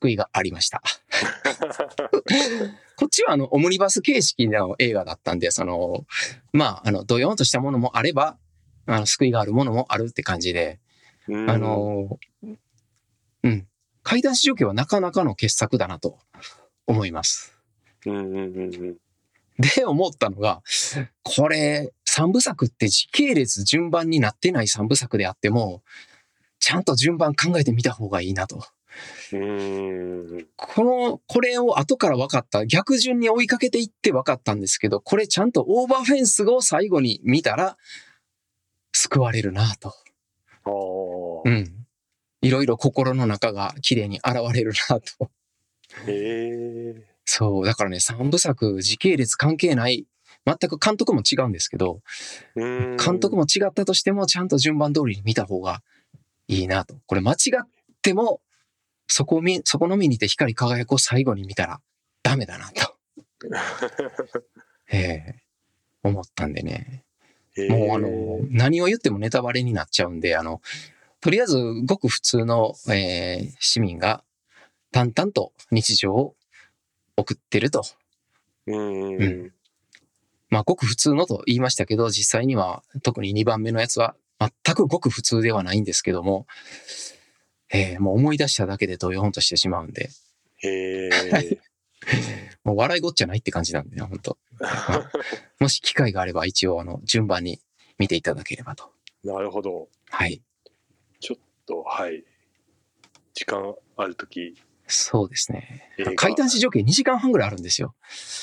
救いがありました。こっちはあの、オムニバス形式の映画だったんで、その、まあ、あの、ドヨンとしたものもあれば、あの、救いがあるものもあるって感じで、うんあ、の、うん。怪談師条件はなかなかの傑作だなと思います。で、思ったのが、これ、三部作って時系列順番になってない三部作であっても、ちゃんと順番考えてみた方がいいなと。うん。この、これを後から分かった、逆順に追いかけていって分かったんですけど、これちゃんとオーバーフェンスを最後に見たら、救われるなと。うん。いろいろ心の中が綺麗に現れるなと。へえ。そう。だからね、三部作、時系列関係ない。全く監督も違うんですけど、うん。監督も違ったとしても、ちゃんと順番通りに見た方がいいなと。これ間違っても、そこを見、そこのみにて光り輝くを最後に見たらダメだなと。ええ思ったんでね。もうあの、何を言ってもネタバレになっちゃうんで、あの、とりあえずごく普通の、えー市民が淡々と日常を送ってると。うんうんうんまあ、ごく普通のと言いましたけど、実際には特に2番目のやつは全くごく普通ではないんですけども、えーもう思い出しただけでドヨーンとしてしまうんで、へえ。もう笑いごっちゃないって感じなんでね、本当 もし機会があれば一応あの、順番に見ていただければと。なるほど。はい。ちょっと、はい。時間あるとき、そうですね。映画階段試乗券2時間半ぐらいあるんですよ。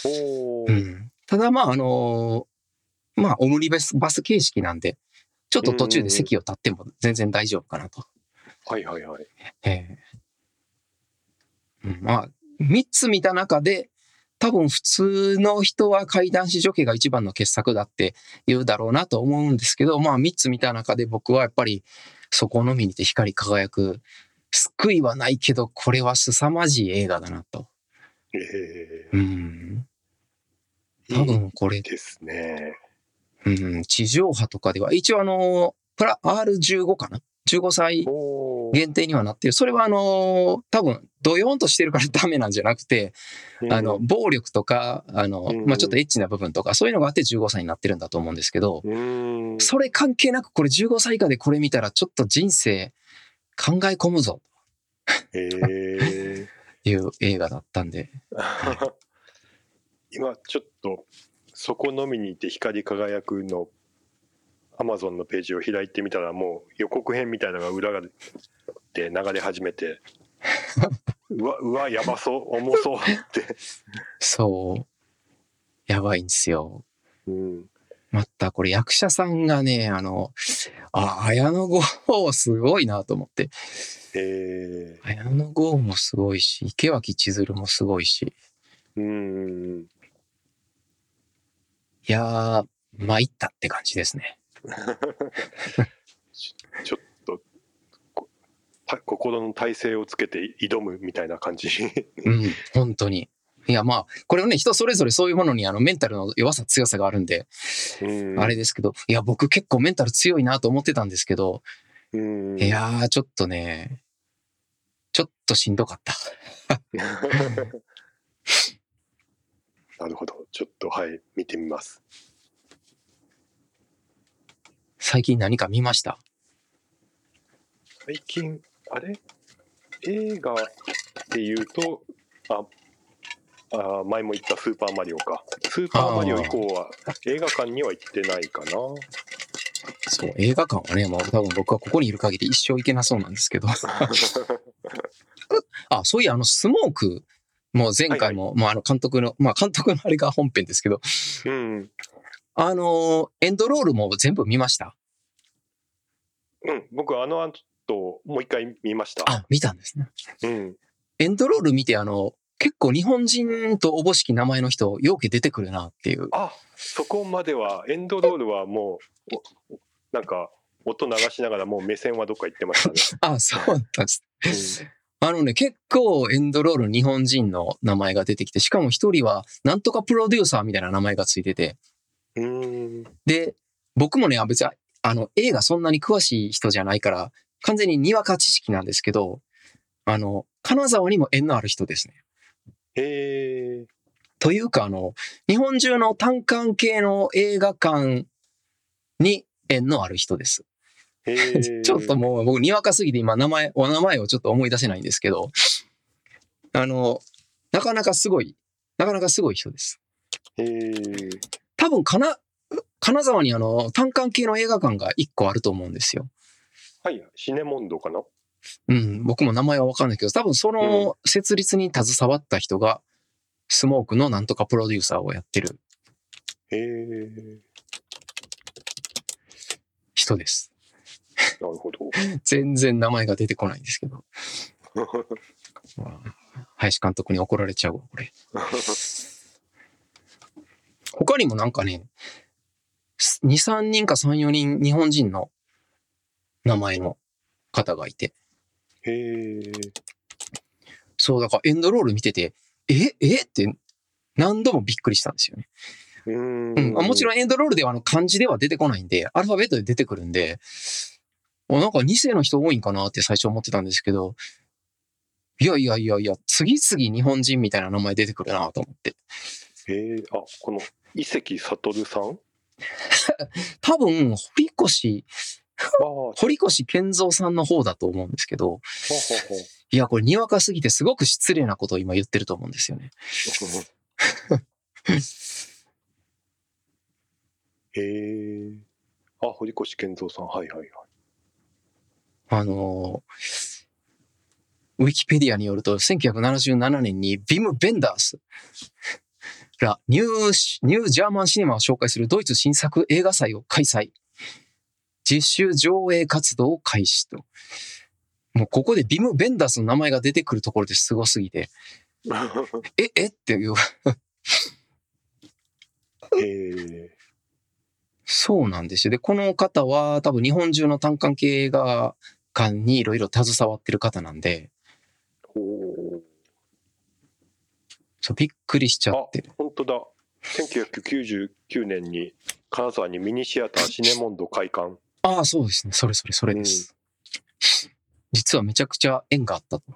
おーうん。ただまああのーまあオムニバスバス形式なんで、ちょっと途中で席を立っても全然大丈夫かなと。はいはいはい。ええうんまあ、3つ見た中で、多分普通の人は怪談師女系が一番の傑作だって言うだろうなと思うんですけど、まあ3つ見た中で僕はやっぱりそこのみにて光り輝く、救いはないけど、これは凄まじい映画だなと。へえ。うん。多分これいいですね。うん、地上波とかでは、一応あの、プラ R15 かな ?15 歳限定にはなってる。それはあの、多分、ドヨーンとしてるからダメなんじゃなくて、あの、、暴力とか、あのうん、まあちょっとエッチな部分とか、そういうのがあって15歳になってるんだと思うんですけど、うん。それ関係なくこれ15歳以下でこれ見たらちょっと人生考え込むぞへえ。と いう映画だったんで、今ちょっとそこのみにいて光り輝くのアマゾンのページを開いてみたらもう予告編みたいなのが裏で流れ始めて うわうわやばそう重そうって、そう、やばいんですよ。うん、またこれ役者さんがね、あの、あ、綾野剛すごいなと思って。え綾野剛もすごいし、池脇千鶴もすごいし。ー、うんいやー、参ったって感じですね。ちょっと心の体勢をつけて挑むみたいな感じうん、本当に。いや、まあ、これをね、人それぞれそういうものにあのメンタルの弱さ、強さがあるんで、うんあれですけど、いや、僕結構メンタル強いなと思ってたんですけど、うんいやー、ちょっとね、ちょっとしんどかった。なるほど。ちょっと、はい、見てみます。最近何か見ました？最近、あれ？映画っていうと、あ、あ前も言ったスーパーマリオか。スーパーマリオ以降は映画館には行ってないかな。そう、映画館はね、もう多分僕はここにいる限り一生行けなそうなんですけど。あ、そういや、あの、スモーク、もう前回も、まあ、あの、監督の、まあ、監督のあれが本編ですけど、うん。あのーエンドロールも全部見ました？うん。僕、あの後、もう一回見ました。あ、見たんですね。うん。エンドロール見て、あの、結構日本人とおぼしき名前の人、ようけ出てくるなっていう。あ、そこまでは、エンドロールはもう、おなんか、音流しながらもう目線はどっか行ってましたね。あ、そうだったんです。あのね、結構エンドロール日本人の名前が出てきて、しかも一人は、なんとかプロデューサーみたいな名前がついてて、うん。うん。で、僕もね、あ別に、あの、映画そんなに詳しい人じゃないから、完全ににわか知識なんですけど、あの、金沢にも縁のある人ですね。へえ。というか、あの、日本中の単館系の映画館に縁のある人です。ちょっともう僕にわかすぎて今名前、お名前をちょっと思い出せないんですけど、あの、なかなかすごい、なかなかすごい人です。へえ。多分、かな、金沢にあの、単館系の映画館が一個あると思うんですよ。はい、シネモンドかな？うん、僕も名前はわかんないけど、多分その設立に携わった人が、スモークのなんとかプロデューサーをやってるへえ。人です。なるほど。全然名前が出てこないんですけど。まあ林監督に怒られちゃうわ、これ。他にもなんかね、2、3人か3、4人日本人の名前の方がいて。へえ。そう、だからエンドロール見てて、ええ？って何度もびっくりしたんですよね。ううん、ん。あもちろんエンドロールではあの漢字では出てこないんで、アルファベットで出てくるんで、あなんか2世の人多いんかなって最初思ってたんですけど、いやいやいやいや、次々日本人みたいな名前出てくるなと思って。へえ。あ、この伊関悟さん？多分、堀越、堀越健三さんの方だと思うんですけど。いや、これにわかすぎてすごく失礼なことを今言ってると思うんですよね。へえ。あ、堀越健三さん。はいはいはい。あのーウィキペディアによると、1977年にビム・ベンダースらニューシ、ニュージャーマンシネマを紹介するドイツ新作映画祭を開催。実習上映活動を開始と。もうここでビム・ベンダースの名前が出てくるところですごすぎて、え、え？っていう。へえ。そうなんですよ。で、この方は多分日本中の単館系映画館にいろいろ携わってる方なんで、ほう。そうびっくりしちゃあって。、本当だ。1999年に金沢にミニシアターシネモンド開館。ああ、そうですね。それそれそれです。実はめちゃくちゃ縁があったと。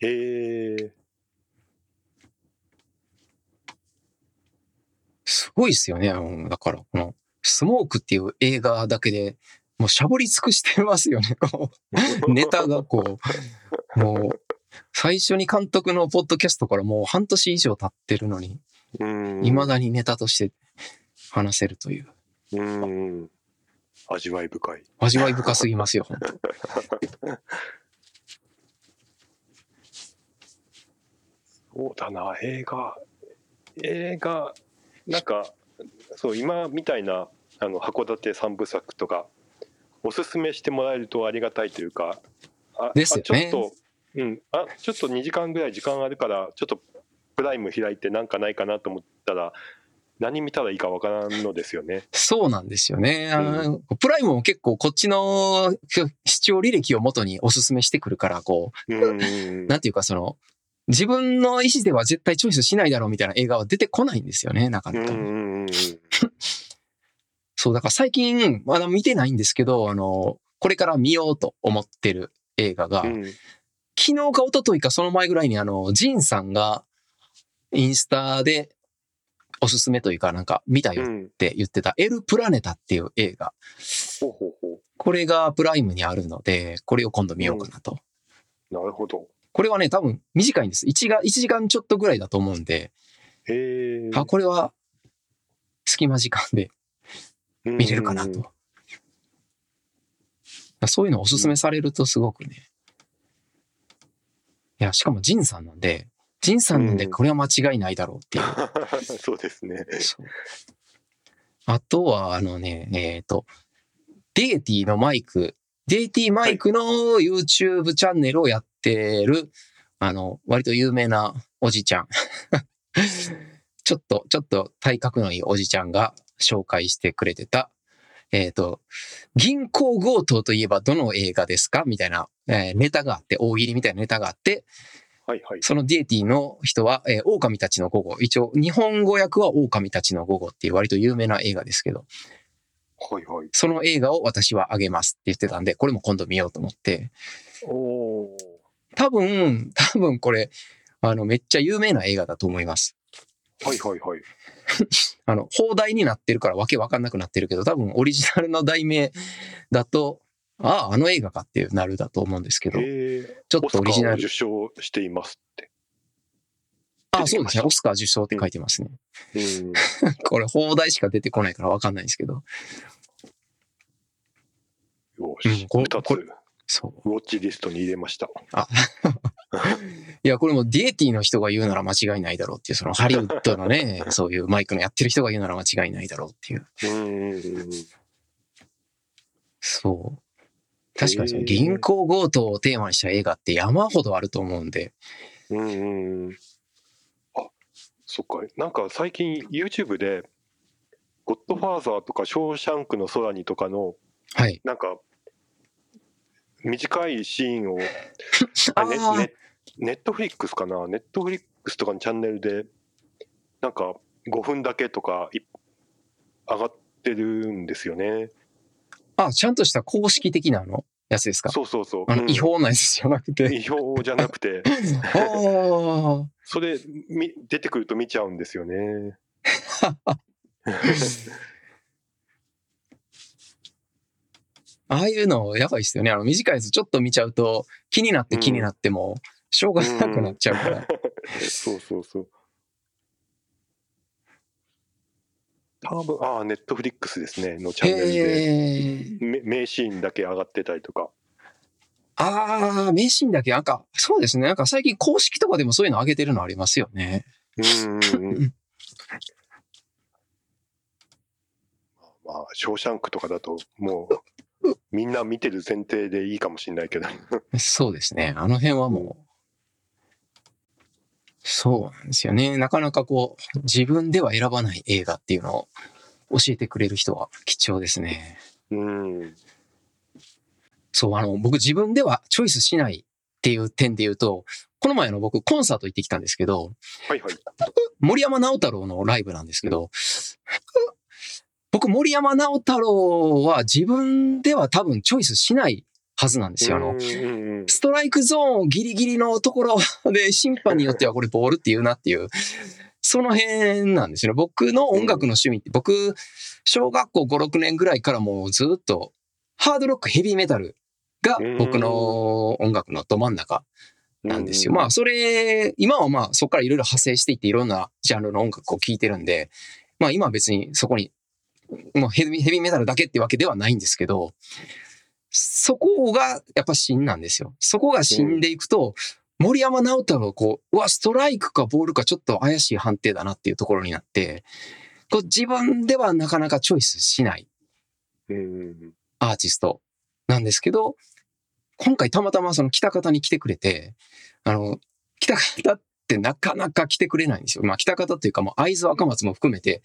へえ。すごいですよね。うんだから、この、スモークっていう映画だけで、もうしゃぶり尽くしてますよね。ネタがこう、もう、最初に監督のポッドキャストからもう半年以上経ってるのに、うん。未だにネタとして話せるという。うん。味わい深い。味わい深すぎますよ、本当 そうだな、映画。映画、なんか、そう、今みたいな、あの、函館三部作とか、おすすめしてもらえるとありがたいというか、あですよねあちょっと、うん、あ、ちょっと2時間ぐらい時間あるから、ちょっとプライム開いてなんかないかなと思ったら、何見たらいいかわからんのですよね。そうなんですよね。あのプライムも結構こっちの視聴履歴を元におすすめしてくるから、こう、うん。なんていうかその、自分の意思では絶対チョイスしないだろうみたいな映画は出てこないんですよね、なかなか。うんうんうんうん。そう、だから最近、まだ見てないんですけど、あの、これから見ようと思ってる映画が、うん昨日か一昨日かその前ぐらいにあの、ジンさんがインスタでおすすめというかなんか見たよっうん。て言ってたエルプラネタっていう映画。これがプライムにあるので、これを今度見ようかなと。う。なるほど。これはね、多分短いんです。1が、1時間ちょっとぐらいだと思うんで、へえ。あ、これは隙間時間で見れるかなと。そういうのおすすめされるとすごくね。いや、しかもジンさんなんで、ジンさんなんでこれは間違いないだろうっていう。うん。そうですね。あとは、あのね、えっ、と、デーティのマイク、デーティマイクの YouTube チャンネルをやってる、あの、割と有名なおじちゃん。ちょっと、ちょっと体格のいいおじちゃんが紹介してくれてた、えっ、と、銀行強盗といえばどの映画ですか？みたいな、えーネタがあって、大喜利みたいなネタがあって、はいはい。そのディエティの人は、えー狼たちの午後。一応、日本語訳は狼たちの午後っていう割と有名な映画ですけど、はいはい。その映画を私はあげますって言ってたんで、これも今度見ようと思って、おお。多分、多分これ、あの、めっちゃ有名な映画だと思います。はいはいはい。あの、放題になってるからわけわかんなくなってるけど、多分オリジナルの題名だと、ああ、あの映画かっていうなるだと思うんですけど。ちょっとオリジナル。オスカーを受賞していますって。あ、そうですね。オスカー受賞って書いてますね。うん。これ放題しか出てこないからわかんないんですけど。よしうん。これこれそう。ウォッチリストに入れました。いや、これもディエティの人が言うなら間違いないだろうっていう、そのハリウッドのね、そういうマイクのやってる人が言うなら間違いないだろうっていう。うん。そう。確かにその銀行強盗をテーマにした映画って山ほどあると思うんで。うんうんうん。あ、そっか。なんか最近 YouTube で、ゴッドファーザーとかショーシャンクの空にとかの、はい。なんか、短いシーンを、ネットフリックスかな？ネットフリックスとかのチャンネルで、なんか5分だけとかい上がってるんですよね。あ、ちゃんとした公式的なあの？やつですか？そうそうそう。あの、うん違法なやつじゃなくて。違法じゃなくて、ああ。それみ出てくると見ちゃうんですよね。ああいうのやばいっすよね。あの短いやつちょっと見ちゃうと気になって気になってもしょうがなくなっちゃうから。そうそうそう。多分ああ、ネットフリックスですね、のチャンネルで、名シーンだけ上がってたりとか。ああ、名シーンだけ、なんか、そうですね。なんか最近公式とかでもそういうの上げてるのありますよね。うんうんうん。まあ、ショーシャンクとかだと、もう、みんな見てる前提でいいかもしれないけど。そうですね。あの辺はもう、そうなんですよね。なかなかこう、自分では選ばない映画っていうのを教えてくれる人は貴重ですね。うん。そう、あの、僕自分ではチョイスしないっていう点で言うと、この前あの僕コンサート行ってきたんですけど、はいはい。森山直太朗のライブなんですけど、僕森山直太朗は自分では多分チョイスしないはずなんですよ。あの、ストライクゾーンギリギリのところ で審判によってはこれボールって言うなっていう、その辺なんですよね。僕の音楽の趣味って、僕、小学校5、6年ぐらいからもうずっとハードロック、ヘビーメタルが僕の音楽のど真ん中なんですよ。まあ、それ、今はまあ、そこからいろいろ派生していっていろんなジャンルの音楽を聴いてるんで、まあ今は別にそこに、もうヘビヘビーメタルだけってわけではないんですけど、そこがやっぱ芯なんですよ。そこが芯でいくと、森山直太朗、こう、うわ、ストライクかボールかちょっと怪しい判定だなっていうところになって、こう自分ではなかなかチョイスしないアーティストなんですけど、今回たまたまその北方に来てくれて、あの、北方ってなかなか来てくれないんですよ。まあ北方というかもう会津若松も含めて、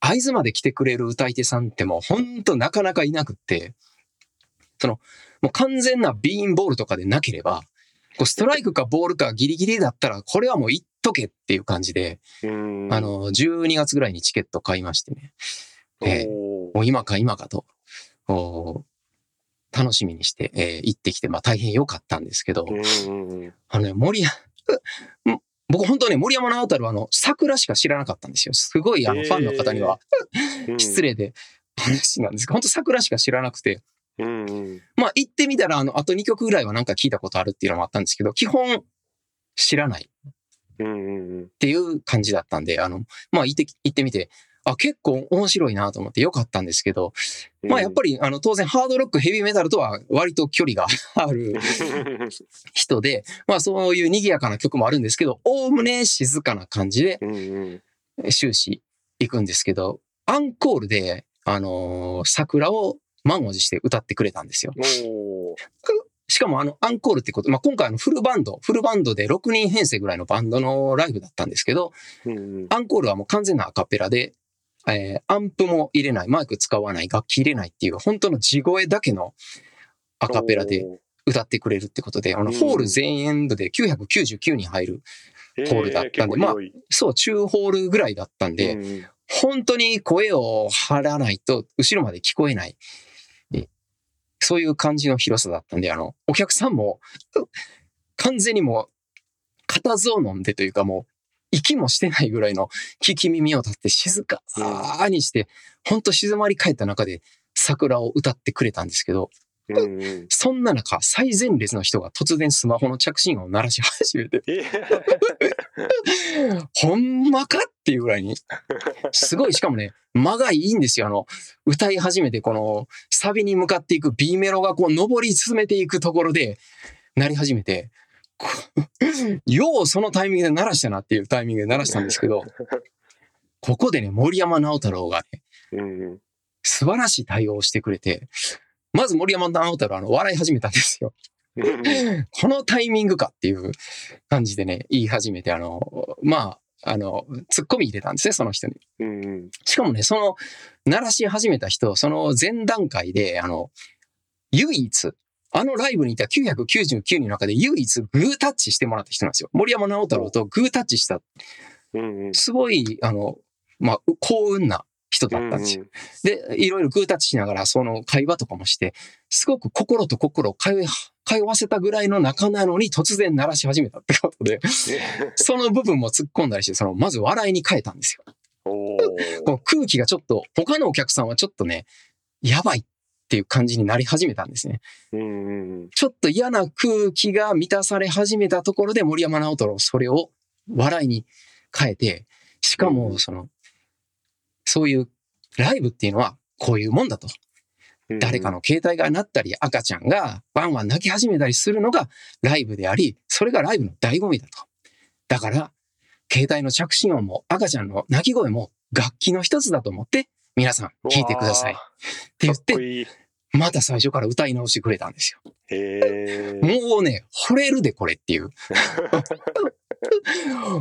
会津まで来てくれる歌い手さんってもうほんとなかなかいなくって、その、もう完全なビーンボールとかでなければ、こうストライクかボールかギリギリだったら、これはもう行っとけっていう感じで、うん。あの、12月ぐらいにチケット買いましてね、えーもう今か今かと、楽しみにして、えー行ってきて、まあ大変良かったんですけど、あのね、森僕本当ね、森山直太朗あの、桜しか知らなかったんですよ。すごいあの、ファンの方には。うん。失礼で話なんです。が、本当桜しか知らなくて、うんうん。まあ行ってみたら、あの、あと2曲ぐらいはなんか聞いたことあるっていうのもあったんですけど、基本知らない。っていう感じだったんで、あの、まあ行って、行ってみて、あ、結構面白いなと思ってよかったんですけど、まあやっぱり、あの、当然ハードロック、ヘビーメタルとは割と距離が ある人で、まあそういう賑やかな曲もあるんですけど、おおむね静かな感じで終始行くんですけど、アンコールで、あのー桜を満を持して歌ってくれたんですよ。しかもあの、アンコールってこと、まあ今回あのフルバンド、フルバンドで6人編成ぐらいのバンドのライブだったんですけど、アンコールはもう完全なアカペラで、えーアンプも入れない、マイク使わない、楽器入れないっていう、本当の地声だけのアカペラで歌ってくれるってことで、あの、うん。ホール全演部で999人入る、ホールだったんでえー結構広い。そう、中ホールぐらいだったんで、本当に声を張らないと後ろまで聞こえない。えそういう感じの広さだったんで、あの、お客さんも、う完全にもう、固唾を飲んでというかもう、息もしてないぐらいの聞き耳を立って静かにして、本当静まり返った中で桜を歌ってくれたんですけど、うんうんそんな中、最前列の人が突然スマホの着信音を鳴らし始めて、え ほんまかっていうぐらいに。すごい、しかもね、間がいいんですよ。あの、歌い始めて、この、サビに向かっていく B メロがこう、登り進めていくところで、なり始めて、こ ようそのタイミングで鳴らしたなっていうタイミングで鳴らしたんですけど、ここでね、森山直太朗がね、素晴らしい対応をしてくれて、まず森山直太朗はあの、笑い始めたんですよ。このタイミングかっていう感じでね、言い始めて、あの、まあ、あの、ツッコミ入れたんですね、その人に。うんうんしかもね、その、鳴らし始めた人、その前段階で、あの、唯一、あのライブにいた999人の中で唯一グータッチしてもらった人なんですよ。森山直太朗とグータッチした、すごい、あの、まあ、幸運な人だったんですよ。で、いろいろグータッチしながら、その会話とかもして、すごく心と心を通わせたぐらいの仲なのに突然鳴らし始めたってことで、その部分も突っ込んだりして、その、まず笑いに変えたんですよ。お この空気がちょっと、他のお客さんはちょっとね、やばいっていう感じになり始めたんですね。ちょっと嫌な空気が満たされ始めたところで森山直太朗それを笑いに変えて、しかもその、そういうライブっていうのはこういうもんだと。うん誰かの携帯が鳴ったり赤ちゃんがワンワン泣き始めたりするのがライブであり、それがライブの醍醐味だと。だから、携帯の着信音も赤ちゃんの泣き声も楽器の一つだと思って皆さん聞いてください。って言ってこ、いいまた最初から歌い直してくれたんですよ。もうね、惚れるでこれっていう。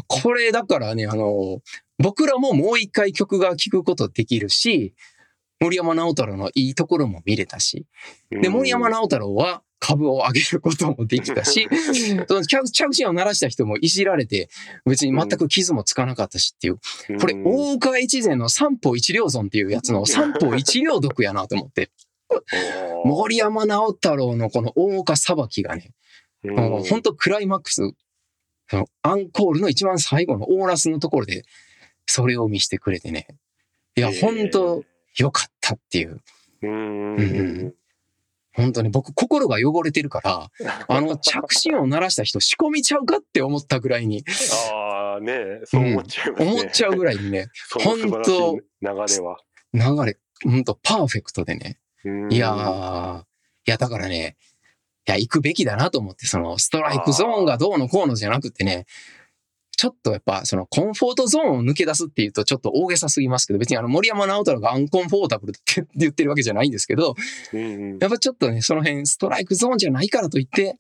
これだからね、あの、僕らももう一回曲が聴くことできるし、森山直太朗のいいところも見れたし、で、森山直太朗は株を上げることもできたし、その着着信を鳴らした人もいじられて、別に全く傷もつかなかったしっていう。これ、大岡越前の三方一両損っていうやつの三方一両毒やなと思って、森山直太朗のこの大岡裁きがね、本当クライマックス、そのアンコールの一番最後のオーラスのところで、それを見せてくれてね。いや、本当良かったっていう。うん本当に僕心が汚れてるから、あの着信音鳴らした人仕込みちゃうかって思ったぐらいに、ああねそう思っちゃいますね。思っちゃうぐらいにね、その素晴らしい流れは。流れ、本当パーフェクトでね。うん。いやー、いやだからね、いや行くべきだなと思って、そのストライクゾーンがどうのこうのじゃなくてね、ちょっとやっぱそのコンフォートゾーンを抜け出すっていうとちょっと大げさすぎますけど、別にあの森山直太朗がアンコンフォータブルって言ってるわけじゃないんですけど、やっぱちょっとね、その辺ストライクゾーンじゃないからといって、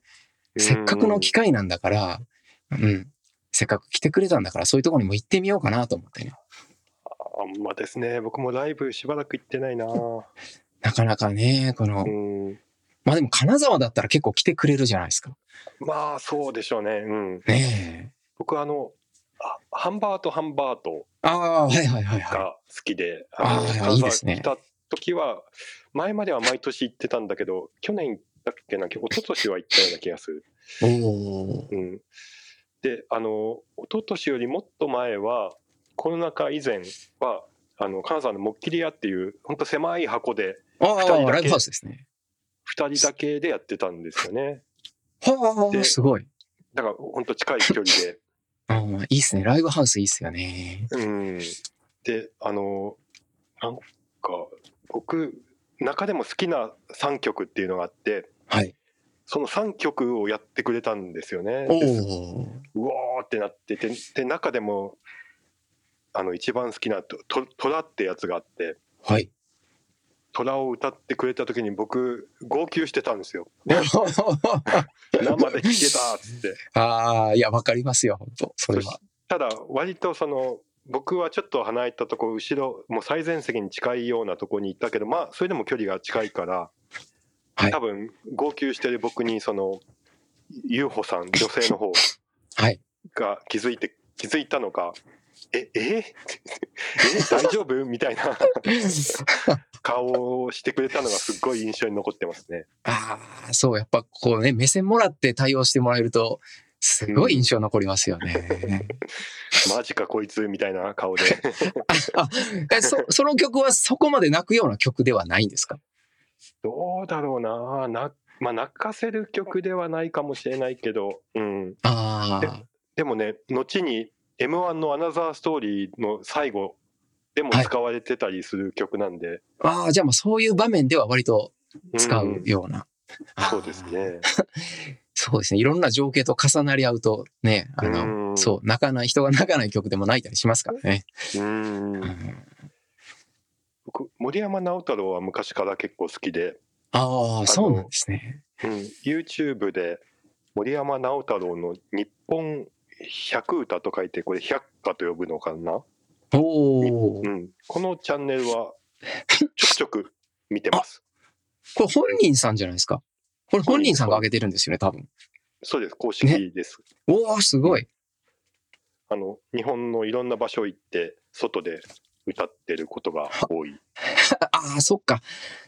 せっかくの機会なんだから、うん、せっかく来てくれたんだから、そういうところにも行ってみようかなと思ってね。あんまですね僕もライブしばらく行ってないななかなかね、このう、んまあでも金沢だったら結構来てくれるじゃないですか。まあそうでしょうね。うん。ねえ。僕あのあハンバートハンバートああ、はいはいはいはい。が好きで、あーの金沢いいですね来た時は前までは毎年行ってたんだけど去年だっけな一昨年は行ったような気がする。おお。うん、であの一昨年よりもっと前はコロナ禍以前はあの金沢のもっきり屋っていう本当狭い箱であ二人だけあ、ラすね。2人だけでやってたんですよね。はあ、ですごい。だから本当近い距離で。ああ、いいっすね。ライブハウスいいっすよね。うん、であのなんか僕中でも好きな3曲っていうのがあってはい。その3曲をやってくれたんですよね。うおーってなっててで中でもあの一番好きなとと「虎」ってやつがあってはい。「虎」を歌ってくれた時に僕号泣してたんですよ。生で聴けたっつって。ああ、いや、わかりますよ、本当それは。ただ割とその僕はちょっと離れたとこ後ろもう最前席に近いようなとこに行ったけどまあそれでも距離が近いから、はい多分号泣してる僕にその優穂さん女性の方はい。が気づいて気づいたのか「ええ？え 大丈夫? 」みたいな。顔をしてくれたのがすっごい印象に残ってますね。ああ、そう、やっぱこうね、目線もらって対応してもらえると、すごい印象残りますよね。マジかこいつみたいな顔で。あえそその曲はそこまで泣くような曲ではないんですか？どうだろうな。な、まあ、泣かせる曲ではないかもしれないけど、うん、ああ、でもね後に m 1の「アナザーストーリー」の最後でも使われてたりする曲なんで、ああ、じゃあまあそういう場面では割と使うような。あーそうです。ね。そうですね。いろんな情景と重なり合うとね、あの、うんそう、泣かない、人が泣かない曲でも泣いたりしますからね。うんうん僕森山直太朗は昔から結構好きで、ああ、そうなんですね。うん、YouTube で森山直太朗の「日本百歌」と書いてこれ百歌と呼ぶのかな、おおう。ん、このチャンネルは ちょくちょく見てます。これ本人さんじゃないですか？これ本人さんが上げてるんですよね、多分。そうです公式です。おお、すごい。あの日本のいろんな場所行って外で歌ってることが多い。ああ、そっか。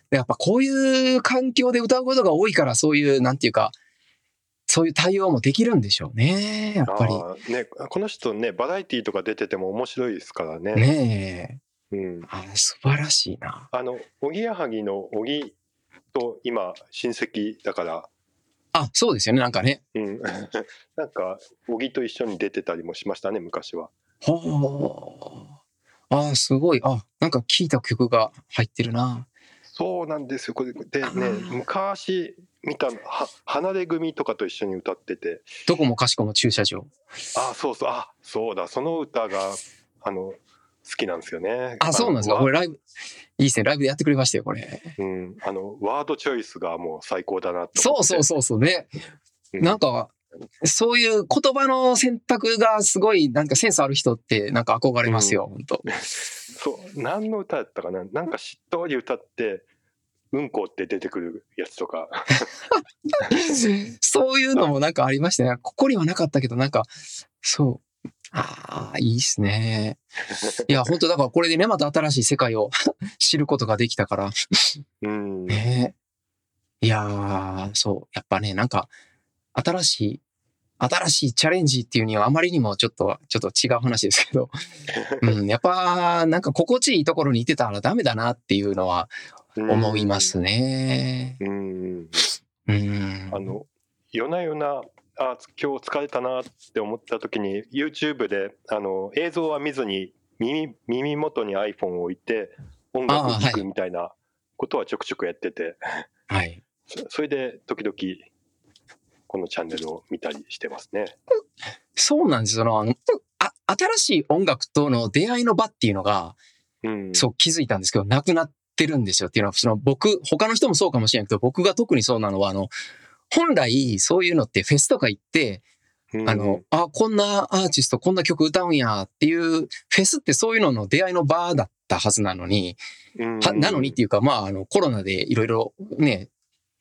やっぱこういう環境で歌うことが多いから、そういう、なんていうか、そういう対応もできるんでしょうね。やっぱり。ね、この人ねバラエティーとか出てても面白いですからね。ねえ。うん、あー素晴らしいな。あのおぎやはぎの小木と今親戚だから、あ、そうですよね、なんかね。うん、なんか小木と一緒に出てたりもしましたね昔は。ほー。あーすごい。あ、なんか聴いた曲が入ってるな。そうなんですよこれでね昔見たは離れ組とかと一緒に歌っててどこもかしこも駐車場。あそうそうあそうだその歌があの好きなんですよね。あ、そうなんですか？わこれライブ、いいですね。ライブでやってくれましたよ、これ。うん、あのワードチョイスがもう最高だなとそうそうそうそうね。うんなんか、そういう言葉の選択がすごい、なんかセンスある人って、なんか憧れますよ、本当 そう何の歌だったかな？なんかしっとり歌って「うんこ」って出てくるやつとか そういうのもなんかありましたね。ここにはなかったけど、なんか、そう。ああ、いいっすね。いや、本当だからこれでね、また新しい世界を 知ることができたから。うん、ねいやー、そう。やっぱね、なんか、新しい、新しいチャレンジっていうにはあまりにもちょっと、ちょっと違う話ですけど、うん、やっぱ、なんか心地いいところにいてたらダメだなっていうのは思いますね。うんうん。あの夜な夜なあ今日疲れたなって思った時に YouTube であの映像は見ずに耳耳元に iPhone を置いて音楽あー聴くみたいなことはちょくちょくやってて、はい。そそれで時々このチャンネルを見たりしてますね。そうなんですよ。あのあ新しい音楽との出会いの場っていうのが、うん、そう気づいたんですけど、なくなってるんですよ。っていうのは、その僕、他の人もそうかもしれないけど、僕が特にそうなのは、あの、本来そういうのってフェスとか行って、うん。あの、あ、こんなアーティスト、こんな曲歌うんやっていう、フェスってそういうのの出会いの場だったはずなのに、なのにっていうか、まあ、あの、コロナでいろいろね、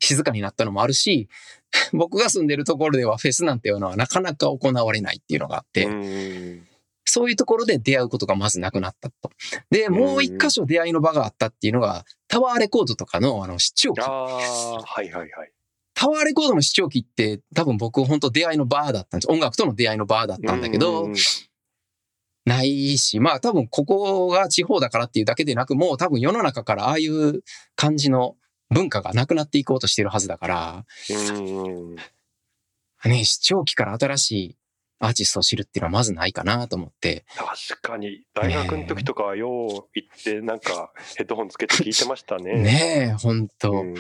静かになったのもあるし、僕が住んでるところではフェスなんていうのはなかなか行われないっていうのがあって、うんそういうところで出会うことがまずなくなったと。で、もう一箇所出会いの場があったっていうのが、タワーレコードとかのあの視聴器あ。あ、はいはいはい。タワーレコードの視聴器って多分僕本当出会いのバーだったんです。音楽との出会いのバーだったんだけど、うんないし、まあ多分ここが地方だからっていうだけでなく、もう多分世の中からああいう感じの文化がなくなっていこうとしてるはずだから、うんね、視聴器から新しいアーティストを知るっていうのはまずないかなと思って、確かに。大学の時とかはよう行ってなんかヘッドホンつけて聞いてましたね。ねえ、本当、うん。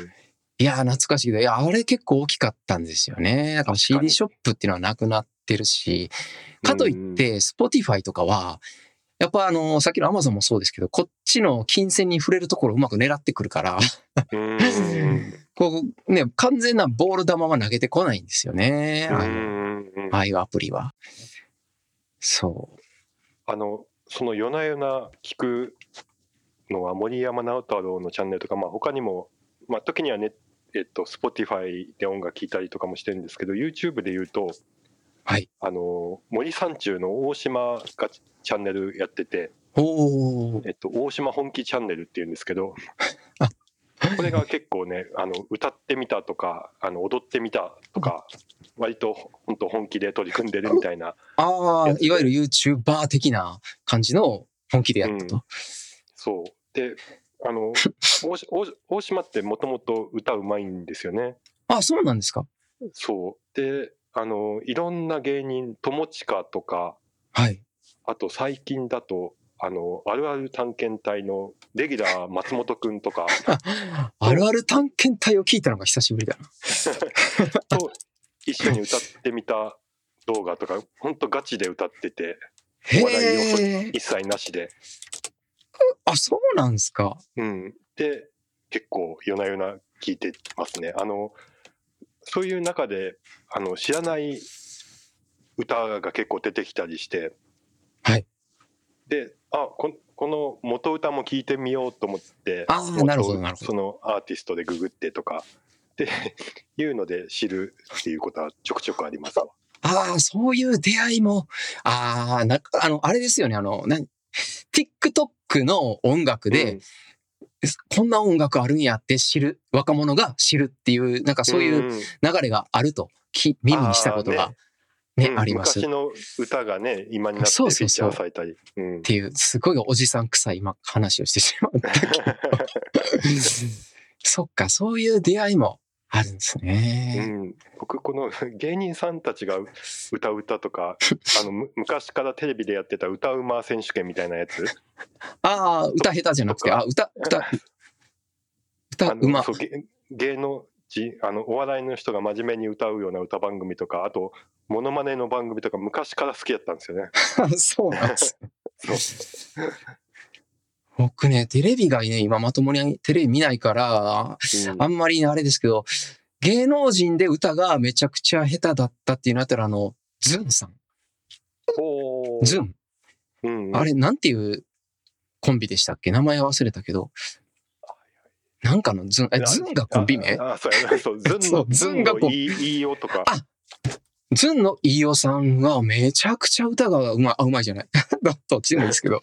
いや、懐かしい。けど、いや、あれ結構大きかったんですよね。だから CD にショップっていうのはなくなってるし、かといって、Spotify とかは、やっぱあの、さっきの Amazon もそうですけど、こっちの金銭に触れるところをうまく狙ってくるから、うん こうね、完全なボール球は投げてこないんですよね。うあのんああいうアプリは。そう。あのその夜な夜な聞くのは森山直太朗のチャンネルとか、まあ、他にも、まあ、時にはね、えっと、Spotify で音楽聴いたりとかもしてるんですけど YouTube で言うとはい。あの森三中の大島がチャンネルやってて、おー。えっと、大島本気チャンネルっていうんですけど これが結構ね あの歌ってみたとかあの踊ってみたとか割と本当本気で取り組んでるみたいなああいわゆる YouTuber 的な感じの本気でやったと。そう。であの 大島ってもともと歌うまいんですよね。あ、そうなんですか。そう。であのいろんな芸人友近とかはい。あと最近だとあのあるある探検隊のレギュラー松本くんとか あるある探検隊を聞いたのが久しぶりだな。と一緒に歌ってみた動画とか本当ガチで歌っててへ話題要素え。一切なしで、あ、そうなんですか。うん、で結構夜な夜な聞いてますねあのそういう中であの知らない歌が結構出てきたりしてはいであここの元歌も聞いてみようと思ってあーなるほどなるほど。そのアーティストでググってとか っていうので知るっていうことはちょくちょくありますわ。ああ、そういう出会いも、ああ、なあの、あれですよね、あの、なん TikTok の音楽で、こんな音楽あるんやって知る、若者が知るっていう、なんかそういううん。流れがあると、き耳にしたことがね、うんあります。っ昔の歌がね今になってフィーチャーされたりうんていう、すごいおじさん臭い今話をしてしまったけど。そっか、そういう出会いもあるんですうね。ん、僕この 芸人さんたちが歌う歌とか あのむ昔からテレビでやってた歌うま選手権みたいなやつ？ああ、歌下手じゃなくて、あ、歌、歌、歌あうまの。そう芸芸能人あのお笑いの人が真面目に歌うような歌番組とかあとモノマネの番組とか昔から好きだったんですよね。そうなんです。僕ね、テレビがね、今まともにテレビ見ないから、うんあんまりあれですけど、芸能人で歌がめちゃくちゃ下手だったっていうのだったら、あの、ズンさん。ズン。うんうんあれ、なんていうコンビでしたっけ？名前忘れたけど。なんかのズン、え、ズンがコンビ名？ああそうやなそうズンの ズンがこうのいいいいよとかあズンの飯尾さんはめちゃくちゃ歌がうまい、あ、うまいじゃない？どっちでもいいですけど。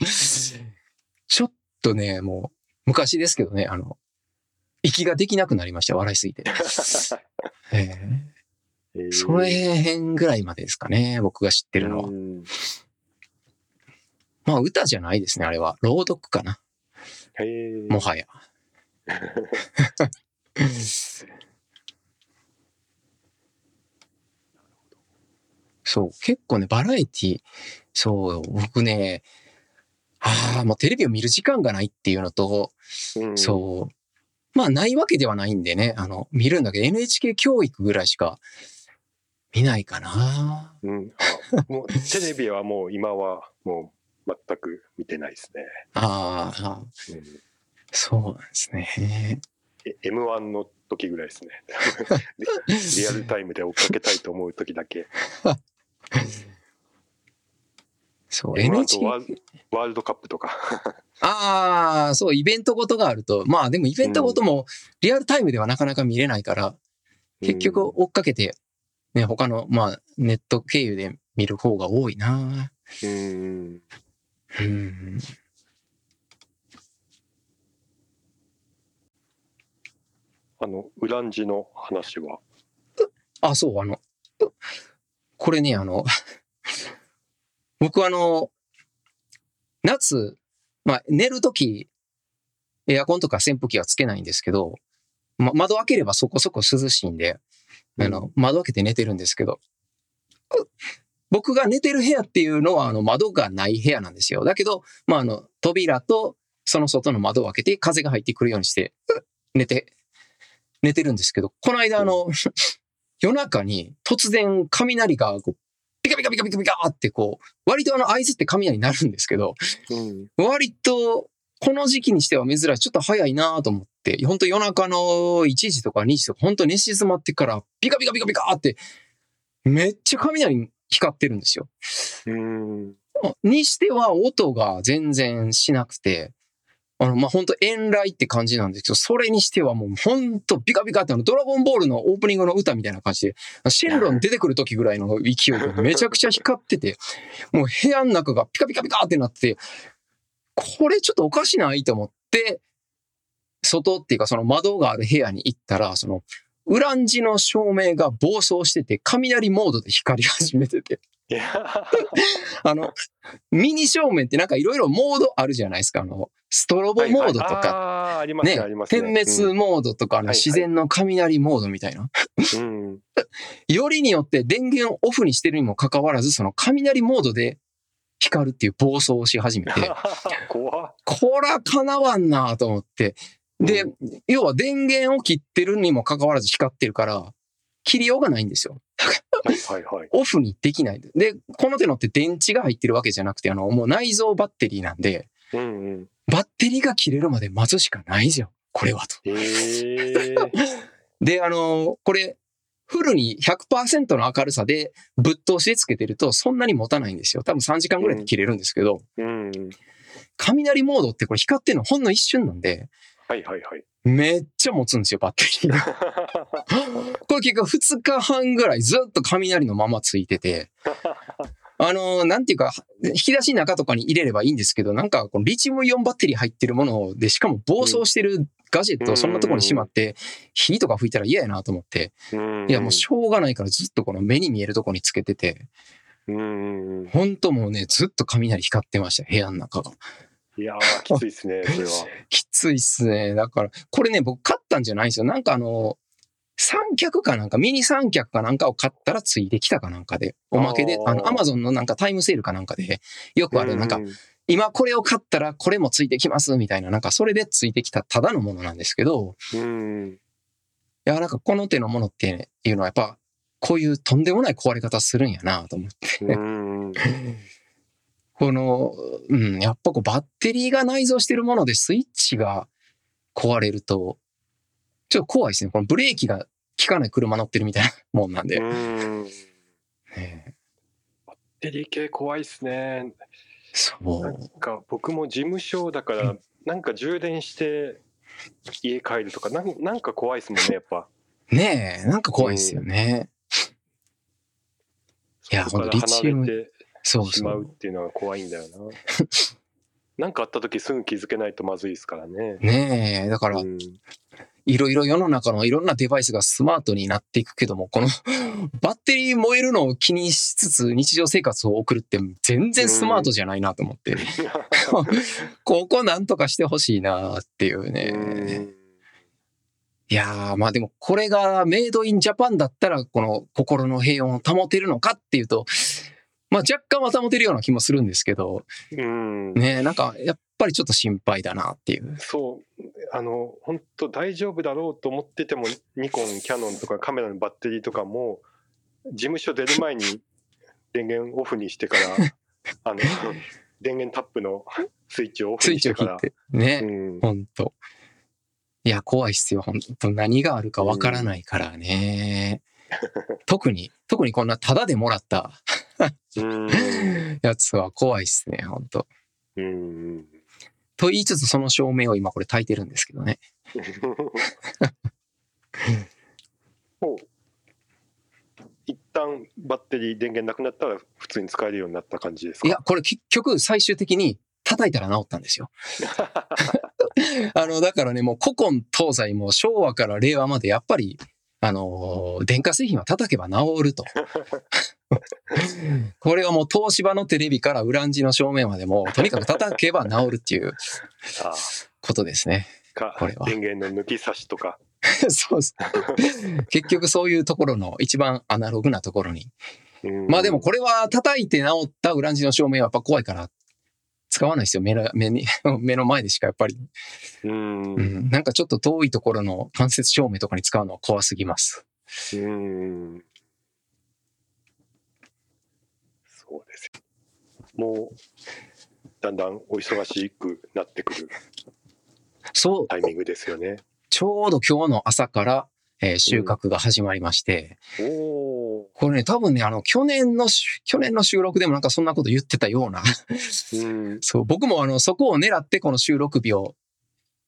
ちょっとね、もう、昔ですけどね、あの、息ができなくなりました、笑いすぎて。えええーそれ辺ぐらいまでですかね、僕が知ってるのは。うんまあ、歌じゃないですね、あれは。朗読かな、もはや。そう、結構ね、バラエティ、そう、僕ね、ああ、もうテレビを見る時間がないっていうのと、うんそう、まあ、ないわけではないんでね、あの、見るんだけど、NHK 教育ぐらいしか見ないかな。うん、あもうテレビはもう今はもう全く見てないですね。あーあー、うんそうなんですね。え M1 の時ぐらいですね。リリアルタイムで追っかけたいと思う時だけ。そそう、M1 NHK と。ワールワールドカップとか。ああ、そう、イベントごとがあると。まあでもイベントごともリアルタイムではなかなか見れないから、結局追っかけて、ね、他の、まあ、ネット経由で見る方が多いな。うん。うん。あの、ウランジの話は？あ、そう、あの、これね、あの、僕あの、夏、まあ、寝るとき、エアコンとか扇風機はつけないんですけど、ま、窓開ければそこそこ涼しいんで、あの、窓開けて寝てるんですけど、僕が寝てる部屋っていうのは、あの、窓がない部屋なんですよ。だけど、まあ、あの、扉と、その外の窓を開けて、風が入ってくるようにして、寝て、寝てるんですけど、この間、あの、夜中に突然雷がこうピカピカピカピカピカってこう、割とあの合図って雷になるんですけど、うん。割とこの時期にしては珍しい。ちょっと早いなと思って、本当夜中の1時とか2時とか、本当寝静まってからピカピカピカピカって、めっちゃ雷光ってるんですよ。うん。にしては音が全然しなくて、あの、まあ、本当遠雷って感じなんですけど、それにしてはもう本当ビカビカってあの、ドラゴンボールのオープニングの歌みたいな感じで、シェンロン出てくる時ぐらいの勢いでめちゃくちゃ光ってて、もう部屋の中がピカピカピカってなって、これちょっとおかしないと思って、外っていうかその窓がある部屋に行ったら、その、ウランジの照明が暴走してて、雷モードで光り始めてて、あの、ミニ照明ってなんかいろいろモードあるじゃないですか。あの、ストロボモードとか、ああー、ありますね、ねね。点滅モードとか、あのはいはい自然の雷モードみたいな。うん。よりによって電源をオフにしてるにもかかわらず、その雷モードで光るっていう暴走をし始めて。こら叶わんなと思って。で、要は電源を切ってるにもかかわらず光ってるから、切りようがないんですよ。はいはいはい。オフにできない。で、この手のって電池が入ってるわけじゃなくて、あの、もう内蔵バッテリーなんで、うんうん。バッテリーが切れるまで待つしかないじゃん。これはと。で、あのこれ、フルに100%の明るさでぶっ通しでつけてるとそんなに持たないんですよ。多分3時間ぐらいで切れるんですけど、うん。雷モードってこれ光ってるのほんの一瞬なんで、はいはいはい。めっちゃ持つんですよ、バッテリーが。これ結局2日半ぐらいずっと雷のままついてて、あのなんていうか、引き出しの中とかに入れればいいんですけど、なんかこのリチウムイオンバッテリー入ってるもので、しかも暴走してるガジェットをそんなところにしまって、火とか吹いたら嫌やなと思って、うんいやもうしょうがないからずっとこの目に見えるところにつけてて、うん。ほんともうね、ずっと雷光ってました、部屋の中が。いやー、きついですね、それは。きついっすね。だから、これね、僕買ったんじゃないんですよ。なんかあの、三脚かなんか、ミニ三脚かなんかを買ったらついてきたかなんかで、おまけで、あの、アマゾンのなんかタイムセールかなんかで、よくある、なんかう、今これを買ったらこれもついてきますみたいな、なんかそれでついてきたただのものなんですけど、うん。いや、なんかこの手のものっていうのはやっぱ、こういうとんでもない壊れ方するんやなと思って。うん。この、うん、やっぱこうバッテリーが内蔵してるものでスイッチが壊れると、ちょっと怖いですね。このブレーキが効かない車乗ってるみたいなもんなんで。うん。ねデリケ怖いっすね。なんそう。か僕も事務所だから、なんか充電して家帰るとか、なんなんか怖いっすもんね、やっぱ。ねえ、なんか怖いですよね。いやほんとリチウムし。まうっていうのが怖いんだよな。なんかあった時すぐ気づけないとまずいですからね。ねえ、だからう、んいろいろ世の中のいろんなデバイスがスマートになっていくけども、この バッテリー燃えるのを気にしつつ日常生活を送るって全然スマートじゃないなと思って、ここなんとかしてほしいなっていううね。んいやー、まあでもこれがメイドインジャパンだったら、この心の平穏を保てるのかっていうと、まあ若干は保てるような気もするんですけど、うんねなんかやっぱりちょっと心配だなっていう。そうあの本当大丈夫だろうと思っててもニコンキャノンとかカメラのバッテリーとかも事務所出る前に電源オフにしてから あの電源タップのスイッチをオフスイッチにしてからを切って。ね、うんほんと。いや、怖いっすよ。ほんと。何があるかわからないからね。特に、特にこんなタダでもらったうん。やつは怖いっすね、本当うん。と言いつつ、その照明を今これ焚いてるんですけどね。もう一旦バッテリー電源なくなったら普通に使えるようになった感じですか？いや、これ結局最終的に叩いたら治ったんですよ。あの、だからね、もう古今東西も昭和から令和までやっぱり、あのー電化製品は叩けば治ると。これはもう東芝のテレビからウランジの照明までも、とにかく叩けば治るっていうあことですね。かこれは電源の抜き差しとか。そうです。結局そういうところの一番アナログなところに。うんまあでもこれは叩いて治ったウランジの照明はやっぱ怖いから使わないですよ。目の目に 目の前でしかやっぱり、うん。うん。なんかちょっと遠いところの間接照明とかに使うのは怖すぎます。うん。そうですよ。もう、だんだんお忙しくなってくるそう、タイミングですよね。ちょうど今日の朝から、えー収穫が始まりまして、おお。これね、多分ね、あの、去年のし、去年の収録でもなんかそんなこと言ってたような、うん。そう、僕もあの、そこを狙ってこの収録日を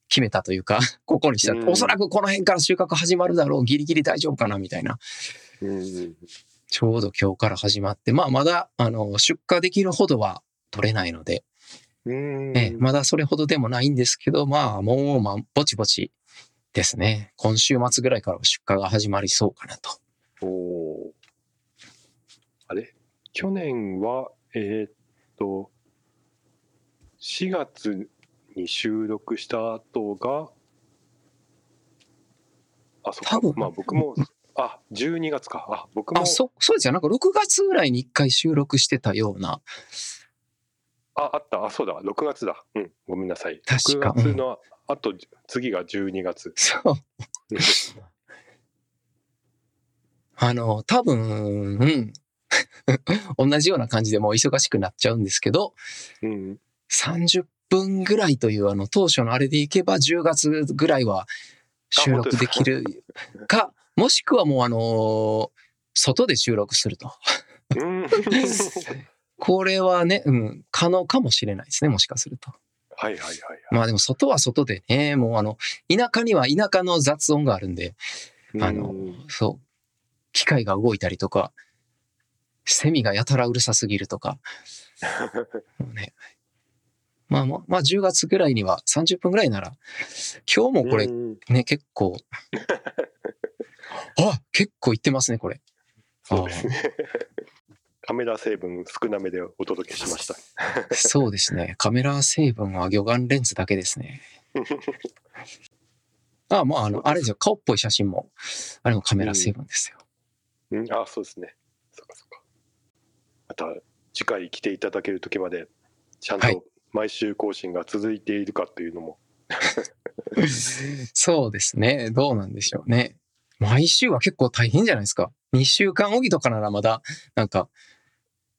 決めたというか、ここにした。うんおそらくこの辺から収穫始まるだろう、ギリギリ大丈夫かな、みたいな。うん。ちょうど今日から始まって、まあまだ、あの、出荷できるほどは取れないので、うん。ええまだそれほどでもないんですけど、まあもう、まあ、ぼちぼちですね。今週末ぐらいから出荷が始まりそうかなと。おお。あれ？去年は、えーっと、4月に収録した後が、あ、そっか。まあ僕も、あ、12月か。あ、僕も、あ、そ、そうですよ。なんか6月ぐらいに1回収録してたような。あ、あった。あ、そうだ。6月だ。うん。ごめんなさい。確か6月の、あと、次が12月。そう。あの、多分、うん。同じような感じでもう忙しくなっちゃうんですけど、うん。30分ぐらいというあの当初のあれでいけば10月ぐらいは収録できるか、もしくはもうあのー外で収録すると。うん。これはね、うん、可能かもしれないですね、もしかすると。はいはいはいはい。まあでも外は外でね、もうあの、田舎には田舎の雑音があるんで、あのうん。そう、機械が動いたりとか、セミがやたらうるさすぎるとか、もうね、まあまあ、まあ10月ぐらいには30分ぐらいなら、今日もこれうんね、結構、あ結構いってますね、これ。そうですね。カメラ成分少なめでお届けしました。そうですね。カメラ成分は魚眼レンズだけですね。あ あ、まあ、あの、あれですよ。顔っぽい写真も、あれもカメラ成分ですよ。うん、あ、そうですね。そっかそっか。また次回来ていただける時まで、ちゃんはいと毎週更新が続いているかというのも、そうですね。どうなんでしょうね。毎週は結構大変じゃないですか。2週間おきとかならまだ、なんか、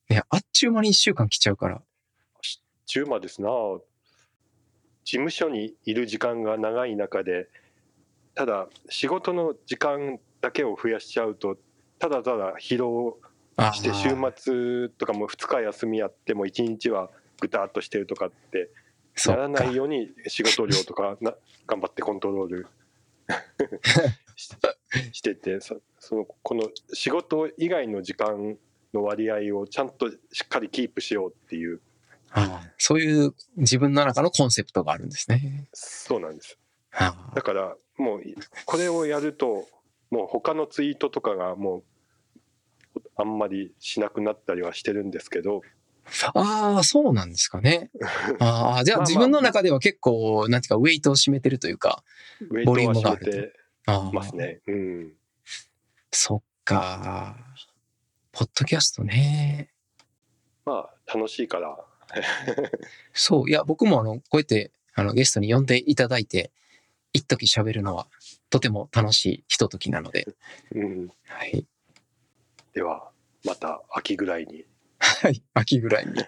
ね、あっちゅう間に1週間来ちゃうから。中馬ですな。事務所にいる時間が長い中で、ただ仕事の時間だけを増やしちゃうと、ただただ疲労あして週ー末とかも2日休みやっても1日はぐたっとしてるとかってならない。ように仕事量とか な頑張ってコントロール ししててそそのこの仕事以外の時間の割合をちゃんとしっかりキープしようっていうあーそういう自分の中のコンセプトがあるんですね。そうなんですあーだからもうこれをやるともう他のツイートとかがもうあんまりしなくなったりはしてるんですけどあー、そうなんですかね。ああ、じゃあ自分の中では結構、なんていうか、ウェイトを占めてるというか。ボリューはムがあるますね。うんそっか。ポッドキャストね。まあ楽しいからそう、いや、僕もあの、こうやって、あの、ゲストに呼んでいただいて、一時喋るのは、とても楽しいひとときなので、うんはい。ではまた秋ぐらいに、はい。秋ぐらいに。はい、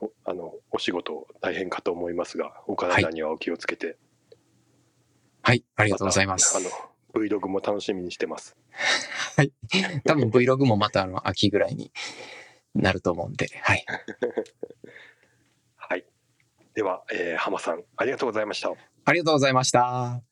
おあのお仕事大変かと思いますがお体にはお気をつけて、はい。ありがとうございます。あの Vlog も楽しみにしてますはい。多分 Vlog もまたあの秋ぐらいになると思うんで、はい。はい。では、えー、浜さん、ありがとうございました。ありがとうございました。